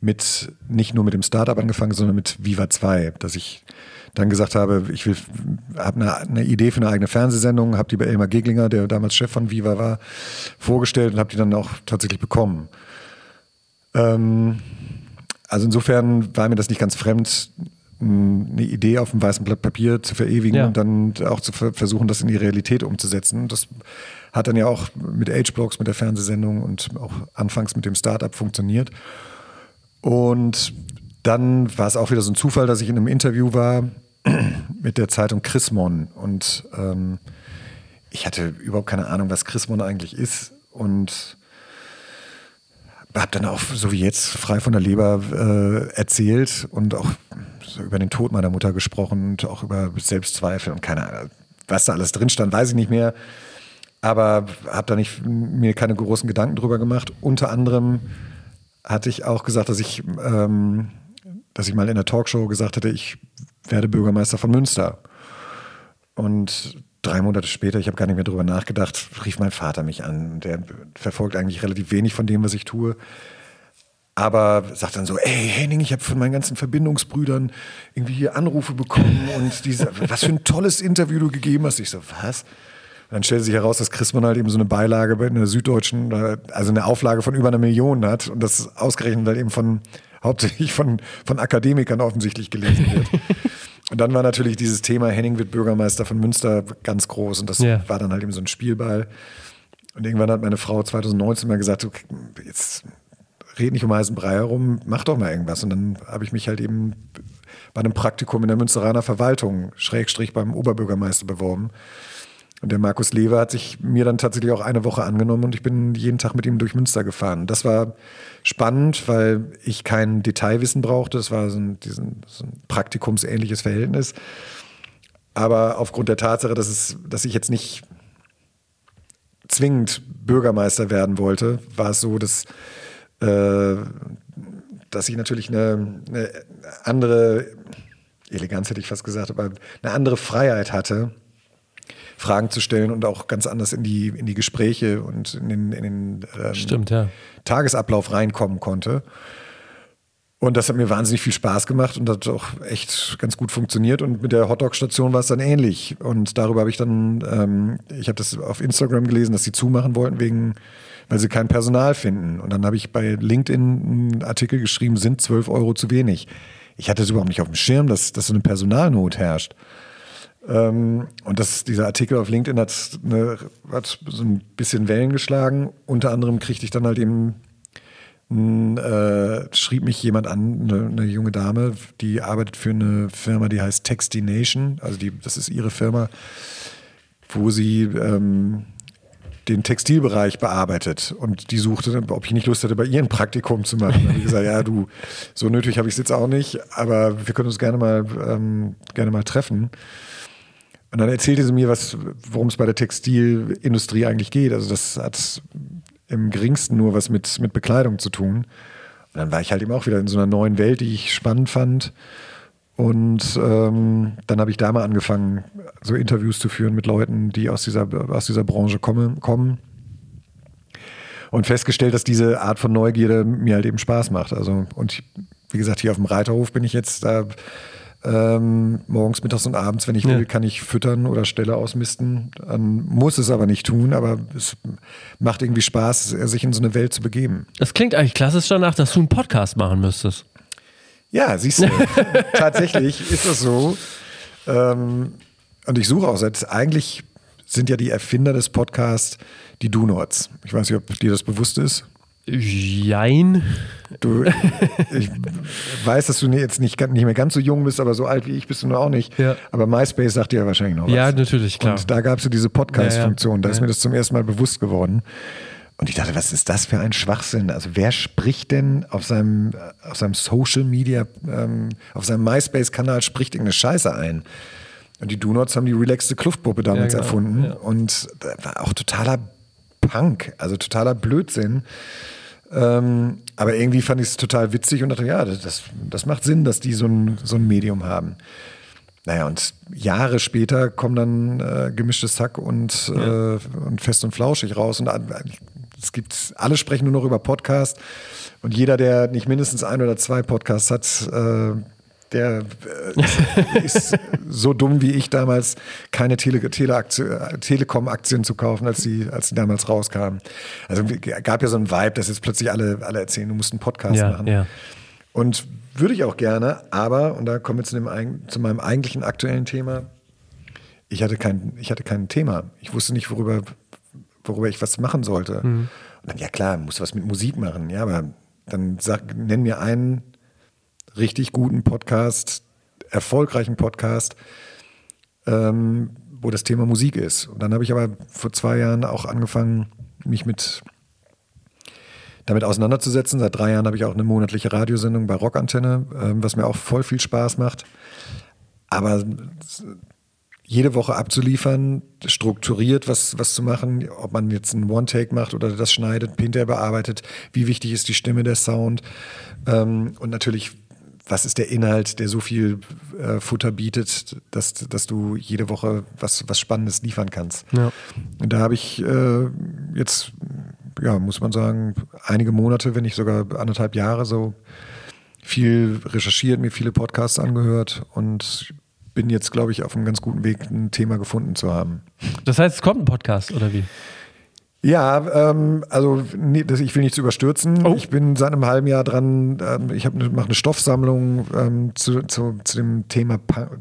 mit nicht nur mit dem Startup angefangen, sondern mit Viva 2, dass ich dann gesagt habe, ich will, habe eine, eine, Idee für eine eigene Fernsehsendung, habe die bei Elmar Geglinger, der damals Chef von Viva war, vorgestellt und habe die dann auch tatsächlich bekommen. Ähm, also insofern war mir das nicht ganz fremd, eine Idee auf dem weißen Blatt Papier zu verewigen ja. und dann auch zu versuchen, das in die Realität umzusetzen. Das hat dann ja auch mit H-Blocks, mit der Fernsehsendung und auch anfangs mit dem Startup funktioniert. Und dann war es auch wieder so ein Zufall, dass ich in einem Interview war mit der Zeitung Chrismon und ähm, ich hatte überhaupt keine Ahnung, was Chrismon eigentlich ist und habe dann auch, so wie jetzt, frei von der Leber äh, erzählt und auch so über den Tod meiner Mutter gesprochen und auch über Selbstzweifel und keine Ahnung, was da alles drin stand, weiß ich nicht mehr. Aber habe da nicht mir keine großen Gedanken drüber gemacht. Unter anderem hatte ich auch gesagt, dass ich, ähm, dass ich mal in der Talkshow gesagt hätte, ich werde Bürgermeister von Münster. Und drei Monate später, ich habe gar nicht mehr drüber nachgedacht, rief mein Vater mich an. Der verfolgt eigentlich relativ wenig von dem, was ich tue aber sagt dann so, ey Henning, ich habe von meinen ganzen Verbindungsbrüdern irgendwie hier Anrufe bekommen und diese, was für ein tolles Interview du gegeben hast. Ich so, was? Dann stellt sich heraus, dass Christmann halt eben so eine Beilage in der Süddeutschen, also eine Auflage von über einer Million hat und das ausgerechnet halt eben von, hauptsächlich von, von Akademikern offensichtlich gelesen wird. und dann war natürlich dieses Thema, Henning wird Bürgermeister von Münster ganz groß und das yeah. war dann halt eben so ein Spielball. Und irgendwann hat meine Frau 2019 mal gesagt, okay, jetzt red nicht um heißen Brei herum, mach doch mal irgendwas. Und dann habe ich mich halt eben bei einem Praktikum in der Münsteraner Verwaltung, Schrägstrich beim Oberbürgermeister beworben. Und der Markus Lewe hat sich mir dann tatsächlich auch eine Woche angenommen und ich bin jeden Tag mit ihm durch Münster gefahren. Das war spannend, weil ich kein Detailwissen brauchte. Das war so ein, diesen, so ein praktikumsähnliches Verhältnis. Aber aufgrund der Tatsache, dass, es, dass ich jetzt nicht zwingend Bürgermeister werden wollte, war es so, dass äh, dass ich natürlich eine, eine, andere, Eleganz hätte ich fast gesagt, aber eine andere Freiheit hatte, Fragen zu stellen und auch ganz anders in die, in die Gespräche und in den, in den ähm, Stimmt, ja. Tagesablauf reinkommen konnte. Und das hat mir wahnsinnig viel Spaß gemacht und hat auch echt ganz gut funktioniert. Und mit der Hotdog-Station war es dann ähnlich. Und darüber habe ich dann, ähm, ich habe das auf Instagram gelesen, dass sie zumachen wollten wegen weil sie kein Personal finden. Und dann habe ich bei LinkedIn einen Artikel geschrieben, sind 12 Euro zu wenig. Ich hatte es überhaupt nicht auf dem Schirm, dass, dass so eine Personalnot herrscht. Ähm, und das, dieser Artikel auf LinkedIn hat, eine, hat so ein bisschen Wellen geschlagen. Unter anderem kriegte ich dann halt eben äh, schrieb mich jemand an, eine, eine, junge Dame, die arbeitet für eine Firma, die heißt Textination. Also die, das ist ihre Firma, wo sie ähm, den Textilbereich bearbeitet und die suchte, ob ich nicht Lust hätte, bei ihr ein Praktikum zu machen. Habe ich gesagt, ja, du, so nötig habe ich es jetzt auch nicht, aber wir können uns gerne mal, ähm, gerne mal treffen. Und dann erzählte sie mir, worum es bei der Textilindustrie eigentlich geht. Also das hat im geringsten nur was mit, mit Bekleidung zu tun. Und dann war ich halt eben auch wieder in so einer neuen Welt, die ich spannend fand. Und ähm, dann habe ich da mal angefangen, so Interviews zu führen mit Leuten, die aus dieser, aus dieser Branche kommen, kommen. Und festgestellt, dass diese Art von Neugierde mir halt eben Spaß macht. Also, und wie gesagt, hier auf dem Reiterhof bin ich jetzt, da Ähm, morgens, mittags und abends, wenn ich will, kann ich füttern oder Stelle ausmisten. Ähm, muss es aber nicht tun, aber es macht irgendwie Spaß, sich in so eine Welt zu begeben. Das klingt eigentlich klassisch danach, dass du einen Podcast machen müsstest. Ja, siehst du, tatsächlich ist das so. Ähm, und ich suche auch seit, eigentlich sind ja die Erfinder des Podcasts die Do-Nots. Ich weiß nicht, ob dir das bewusst ist. Jein. Du, ich weiß, dass du jetzt nicht, nicht mehr ganz so jung bist, aber so alt wie ich bist du noch auch nicht. Ja. Aber MySpace sagt dir ja wahrscheinlich noch was. Ja, natürlich, klar. Und da gab es ja diese Podcast-Funktion. Da Ja, ist ja. mir das zum ersten Mal bewusst geworden. Und ich dachte, was ist das für ein Schwachsinn? Also wer spricht denn auf seinem, auf seinem Social Media, ähm, auf seinem MySpace-Kanal spricht irgendeine Scheiße ein? Und die Do-Nots haben die relaxte Kluftpuppe damals genau, erfunden. Und das war auch totaler Punk, also totaler Blödsinn. Ähm, aber irgendwie fand ich es total witzig und dachte, ja, das, das macht Sinn, dass die so ein, so ein Medium haben. Naja, und Jahre später kommen dann äh, gemischtes Hack und, äh, und fest und flauschig raus. Und äh, es gibt, alle sprechen nur noch über Podcast. Und jeder, der nicht mindestens ein oder zwei Podcasts hat, äh, der äh, ist, so dumm wie ich damals, keine Tele Teleaktie- Telekom-Aktien zu kaufen, als die, als die damals rauskamen. Also gab ja so einen Vibe, dass jetzt plötzlich alle, alle erzählen, du musst einen Podcast Ja, machen. ja. Und würde ich auch gerne, aber, und da kommen wir zu, dem, zu meinem eigentlichen aktuellen Thema, ich hatte, kein, ich hatte kein Thema. Ich wusste nicht, worüber, worüber ich was machen sollte. Und dann, ja klar, musst du was mit Musik machen. Ja, aber dann sag, nenn mir einen richtig guten Podcast, erfolgreichen Podcast, ähm, wo das Thema Musik ist. Und dann habe ich aber vor zwei Jahren auch angefangen, mich mit damit auseinanderzusetzen. Seit drei Jahren habe ich auch eine monatliche Radiosendung bei Rockantenne, ähm, was mir auch voll viel Spaß macht. Aber jede Woche abzuliefern, strukturiert was, was zu machen, ob man jetzt einen One-Take macht oder das schneidet, hinterher bearbeitet, wie wichtig ist die Stimme, der Sound ähm, und natürlich, was ist der Inhalt, der so viel äh, Futter bietet, dass, dass du jede Woche was, was Spannendes liefern kannst. Ja. Und da habe ich äh, jetzt, ja, muss man sagen, einige Monate, wenn nicht sogar anderthalb Jahre so viel recherchiert, mir viele Podcasts angehört und bin jetzt, glaube ich, auf einem ganz guten Weg, ein Thema gefunden zu haben. Das heißt, es kommt ein Podcast, oder wie? Ja, ähm, also nee, das, ich will nichts überstürzen. Oh. Ich bin seit einem halben Jahr dran, ähm, ich ne, mache eine Stoffsammlung ähm, zu, zu, zu dem Thema Punk,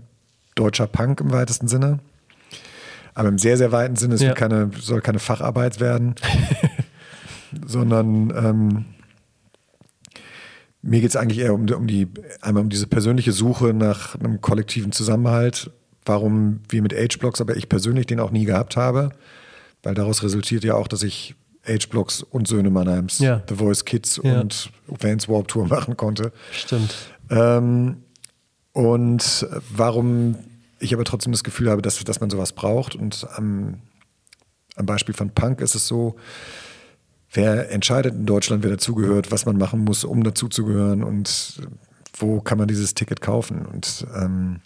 deutscher Punk im weitesten Sinne. Aber im sehr, sehr weiten Sinne, es Ja. keine, soll keine Facharbeit werden, sondern ähm, mir geht es eigentlich eher um, um die, einmal um diese persönliche Suche nach einem kollektiven Zusammenhalt, warum wir mit H-Blocks, aber ich persönlich den auch nie gehabt habe, weil daraus resultiert ja auch, dass ich H-Blocks und Söhne Mannheims, Ja. The Voice Kids Ja. und Vans Warp Tour machen konnte. Stimmt. Ähm, und warum ich aber trotzdem das Gefühl habe, dass, dass man sowas braucht. Und am, am Beispiel von Punk ist es so, wer entscheidet in Deutschland, wer dazugehört, was man machen muss, um dazuzugehören und wo kann man dieses Ticket kaufen. Und ähm,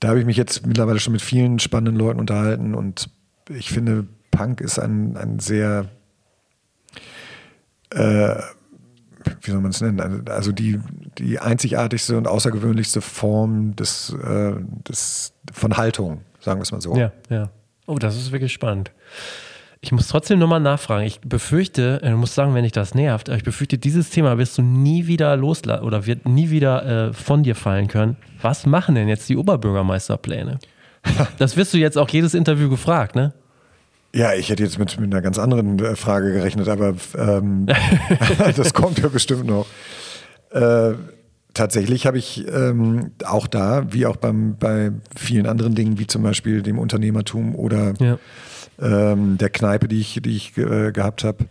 da habe ich mich jetzt mittlerweile schon mit vielen spannenden Leuten unterhalten und ich finde, Punk ist ein, ein sehr wie soll man es nennen? Also die, die einzigartigste und außergewöhnlichste Form des, äh, des, von Haltung, sagen wir es mal so. Ja, ja. Oh, das ist wirklich spannend. Ich muss trotzdem nochmal nachfragen. Ich befürchte, äh, du musst sagen, wenn dich das nervt, aber ich befürchte, dieses Thema wirst du nie wieder loslassen oder wird nie wieder äh, von dir fallen können. Was machen denn jetzt die Oberbürgermeisterpläne? Das wirst du jetzt auch jedes Interview gefragt, ne? Ja, ich hätte jetzt mit, mit einer ganz anderen äh, Frage gerechnet, aber ähm, das kommt ja bestimmt noch. Äh, tatsächlich habe ich ähm, auch da, wie auch beim, bei vielen anderen Dingen, wie zum Beispiel dem Unternehmertum oder Ja. ähm, der Kneipe, die ich, die ich äh, gehabt habe,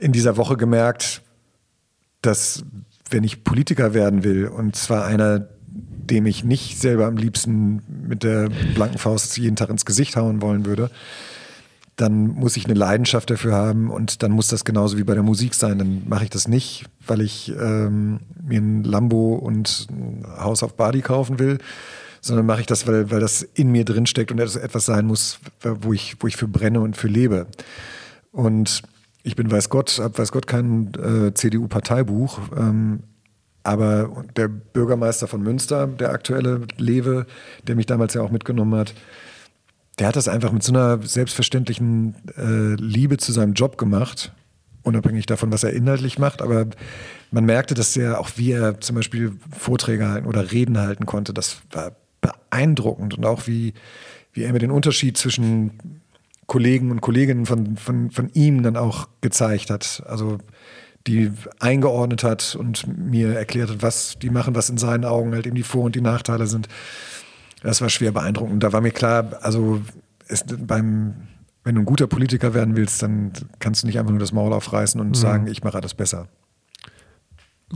in dieser Woche gemerkt, dass wenn ich Politiker werden will, und zwar einer, dem ich nicht selber am liebsten mit der blanken Faust jeden Tag ins Gesicht hauen wollen würde, dann muss ich eine Leidenschaft dafür haben und dann muss das genauso wie bei der Musik sein. Dann mache ich das nicht, weil ich ähm, mir ein Lambo und ein Haus auf Bali kaufen will, sondern mache ich das, weil, weil das in mir drin steckt und es etwas sein muss, wo ich, wo ich für brenne und für lebe. Und ich bin, weiß Gott, habe weiß Gott kein äh, CDU-Parteibuch, ähm, Aber der Bürgermeister von Münster, der aktuelle Lewe, der mich damals ja auch mitgenommen hat, der hat das einfach mit so einer selbstverständlichen äh, Liebe zu seinem Job gemacht, unabhängig davon, was er inhaltlich macht. Aber man merkte, dass er auch wie er zum Beispiel Vorträge halten oder Reden halten konnte, das war beeindruckend und auch wie, wie er mir den Unterschied zwischen Kollegen und Kolleginnen von, von, von ihm dann auch gezeigt hat. Also die eingeordnet hat und mir erklärt hat, was die machen, was in seinen Augen halt eben die Vor- und die Nachteile sind. Das war schwer beeindruckend. Da war mir klar, also es, beim, wenn du ein guter Politiker werden willst, dann kannst du nicht einfach nur das Maul aufreißen und mhm. sagen, ich mache alles besser.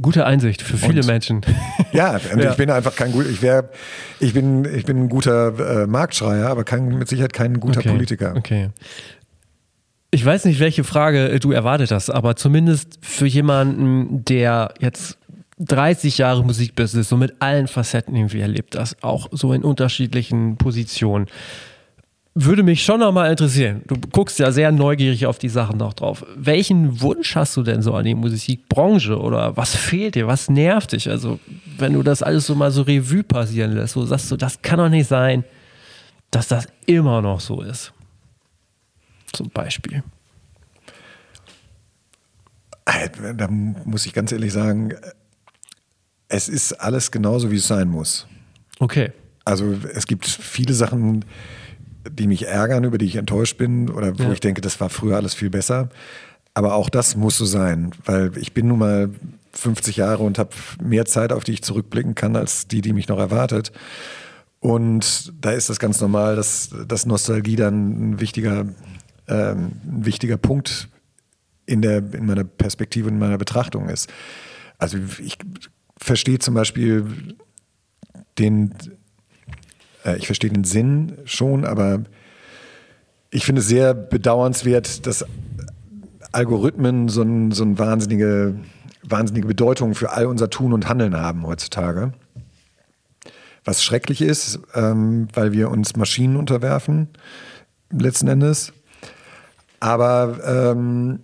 Gute Einsicht für viele und, Menschen. Ja, ja, ich bin einfach kein gut, ich wäre, ich bin, ich bin ein guter äh, Marktschreier, aber kein, mit Sicherheit kein guter okay. Politiker. Okay. Ich weiß nicht, welche Frage du erwartet hast, aber zumindest für jemanden, der jetzt 30 Jahre Musikbusiness so mit allen Facetten irgendwie erlebt, das auch so in unterschiedlichen Positionen. Würde mich schon nochmal interessieren. Du guckst ja sehr neugierig auf die Sachen noch drauf. Welchen Wunsch hast du denn so an die Musikbranche oder was fehlt dir? Was nervt dich? Also, wenn du das alles so mal so Revue passieren lässt, so sagst du, das kann doch nicht sein, dass das immer noch so ist zum Beispiel? Äh, da muss ich ganz ehrlich sagen, es ist alles genauso, wie es sein muss. Okay. Also es gibt viele Sachen, die mich ärgern, über die ich enttäuscht bin oder wo ja. ich denke, das war früher alles viel besser. Aber auch das muss so sein, weil ich bin nun mal 50 Jahre und habe mehr Zeit, auf die ich zurückblicken kann, als die, die mich noch erwartet. Und da ist das ganz normal, dass, dass Nostalgie dann ein wichtiger ähm, ein wichtiger Punkt in, der, in meiner Perspektive, in meiner Betrachtung ist. Also ich verstehe zum Beispiel den, äh, ich verstehe den Sinn schon, aber ich finde es sehr bedauernswert, dass Algorithmen so, ein, so eine wahnsinnige, wahnsinnige Bedeutung für all unser Tun und Handeln haben heutzutage. Was schrecklich ist, ähm, weil wir uns Maschinen unterwerfen, letzten Endes. Aber ähm,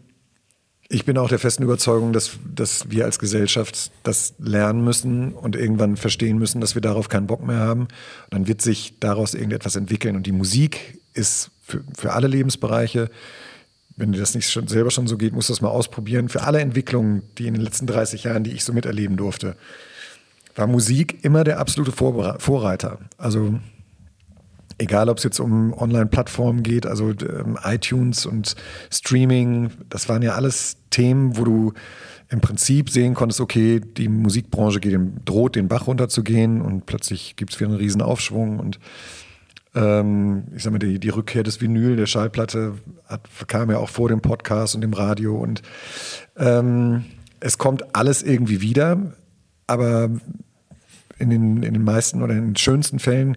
ich bin auch der festen Überzeugung, dass, dass wir als Gesellschaft das lernen müssen und irgendwann verstehen müssen, dass wir darauf keinen Bock mehr haben. Und dann wird sich daraus irgendetwas entwickeln. Und die Musik ist für, für alle Lebensbereiche, wenn dir das nicht schon, selber schon so geht, musst du das mal ausprobieren. Für alle Entwicklungen, die in den letzten 30 Jahren, die ich so miterleben durfte, war Musik immer der absolute Vorreiter. Also Egal, ob es jetzt um Online-Plattformen geht, also ähm, iTunes und Streaming, das waren ja alles Themen, wo du im Prinzip sehen konntest, okay, die Musikbranche geht dem, droht den Bach runterzugehen und plötzlich gibt es wieder einen riesen Aufschwung und ähm, ich sag mal, die, die Rückkehr des Vinyl, der Schallplatte, hat, kam ja auch vor dem Podcast und dem Radio und ähm, es kommt alles irgendwie wieder, aber in den, in den meisten oder in den schönsten Fällen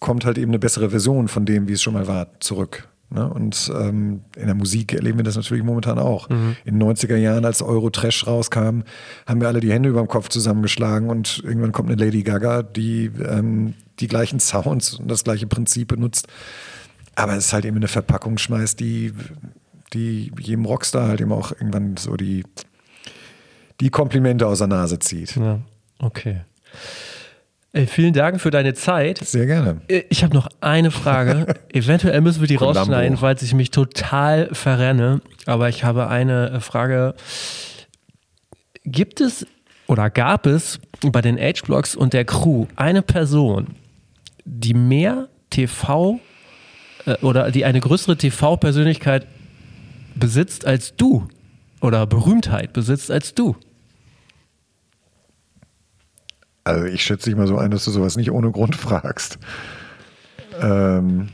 kommt halt eben eine bessere Version von dem, wie es schon mal war, zurück. Ne? Und ähm, in der Musik erleben wir das natürlich momentan auch. Mhm. In den 90er Jahren, als Euro-Trash rauskam, haben wir alle die Hände über dem Kopf zusammengeschlagen und irgendwann kommt eine Lady Gaga, die ähm, die gleichen Sounds und das gleiche Prinzip benutzt, aber es halt eben in eine Verpackung schmeißt, die, die jedem Rockstar halt eben auch irgendwann so die, die Komplimente aus der Nase zieht. Ja, okay. Ey, vielen Dank für deine Zeit. Sehr gerne. Äh, ich habe noch eine Frage. Eventuell müssen wir die Columbo. rausschneiden, weil ich mich total verrenne. Aber ich habe eine äh, Frage. Gibt es oder gab es bei den Age-Blogs und der Crew eine Person, die mehr TV äh, oder die eine größere TV-Persönlichkeit besitzt als du oder Berühmtheit besitzt als du? Also ich schätze dich mal so ein, dass du sowas nicht ohne Grund fragst. Ähm.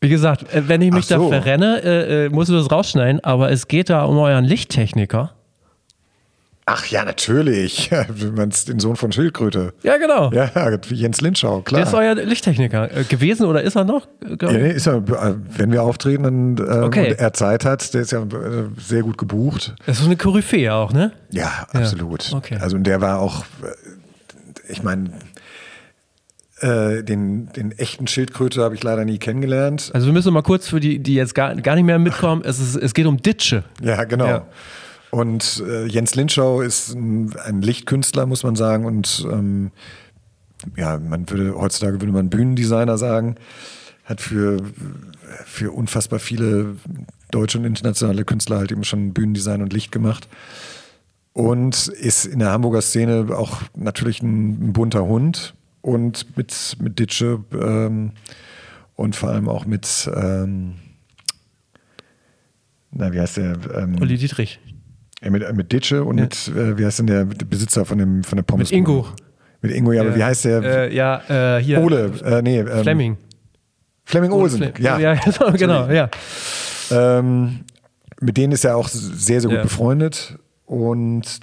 Wie gesagt, äh, wenn ich mich so. da verrenne, äh, äh, musst du das rausschneiden, aber es geht da um euren Lichttechniker. Ach ja, natürlich. Du meinst den Sohn von Schildkröte. Ja, genau. Ja, Jens Lindschau, klar. Der ist euer Lichttechniker äh, gewesen oder ist er noch? Ja, nee, ist er, wenn wir auftreten und, äh, okay. und er Zeit hat, der ist ja äh, sehr gut gebucht. Das ist eine Koryphäe auch, ne? Ja, absolut. Ja. Okay. Also und der war auch, ich meine, den, den echten Schildkröte habe ich leider nie kennengelernt. Also wir müssen mal kurz für die, die jetzt gar, gar nicht mehr mitkommen, es, ist, es geht um Ditsche. Ja, genau. Ja. Und äh, Jens Linschau ist ein, ein, Lichtkünstler, muss man sagen. Und ähm, ja, man würde, heutzutage würde man Bühnendesigner sagen. Hat für, für unfassbar viele deutsche und internationale Künstler halt eben schon Bühnendesign und Licht gemacht. Und ist in der Hamburger Szene auch natürlich ein, ein bunter Hund und mit, mit Ditsche ähm, und vor allem auch mit, ähm, na, wie heißt der? Ähm, Olli Dietrich. Ja, mit, mit Ditsche und ja. mit, äh, wie heißt denn der Besitzer von, dem, von der Pommes? Mit Ingo. Mit Ingo, ja, aber wie heißt der? Äh, ja, äh, hier. Ole, äh, nee. Ähm, Fleming. Fleming Olsen, Fle ja. Ja, genau, ja. Ähm, mit denen ist er auch sehr, sehr gut ja. befreundet und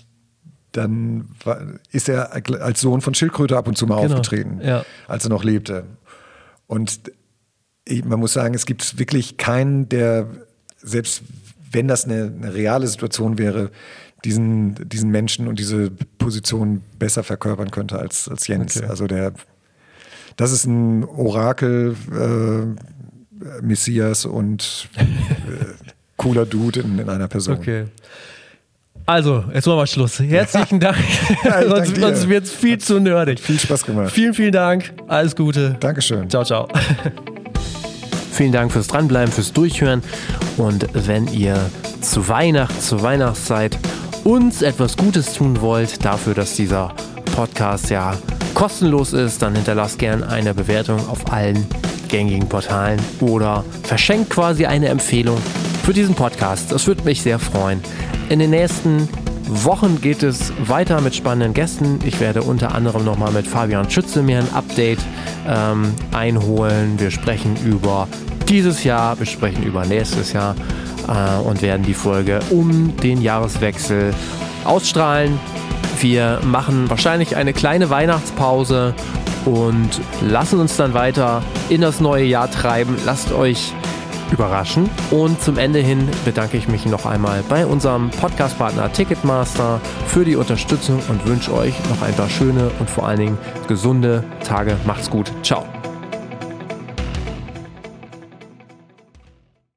dann war, ist er als Sohn von Schildkröte ab und zu mal genau. aufgetreten, ja. als er noch lebte. Und man muss sagen, es gibt wirklich keinen, der, selbst wenn das eine, eine reale Situation wäre, diesen, diesen Menschen und diese Position besser verkörpern könnte als, als Jens. Okay. Also der, das ist ein Orakel, äh, Messias und äh, cooler Dude in, in einer Person. Okay. Also, jetzt machen wir Schluss. Herzlichen Dank. ja, sonst sonst wird es viel Hat zu nerdig. Viel Spaß gemacht. Vielen, vielen Dank. Alles Gute. Dankeschön. Ciao, ciao. Vielen Dank fürs Dranbleiben, fürs Durchhören. Und wenn ihr zu Weihnachten, zur Weihnachtszeit uns etwas Gutes tun wollt, dafür, dass dieser Podcast ja kostenlos ist, dann hinterlasst gerne eine Bewertung auf allen gängigen Portalen oder verschenkt quasi eine Empfehlung für diesen Podcast. Das würde mich sehr freuen. In den nächsten Wochen geht es weiter mit spannenden Gästen. Ich werde unter anderem nochmal mit Fabian Schütze mir ein Update ähm, einholen. Wir sprechen über dieses Jahr, wir sprechen über nächstes Jahr äh, und werden die Folge um den Jahreswechsel ausstrahlen. Wir machen wahrscheinlich eine kleine Weihnachtspause und lassen uns dann weiter in das neue Jahr treiben. Lasst euch überraschen. Und zum Ende hin bedanke ich mich noch einmal bei unserem Podcast-Partner Ticketmaster für die Unterstützung und wünsche euch noch ein paar schöne und vor allen Dingen gesunde Tage. Macht's gut. Ciao.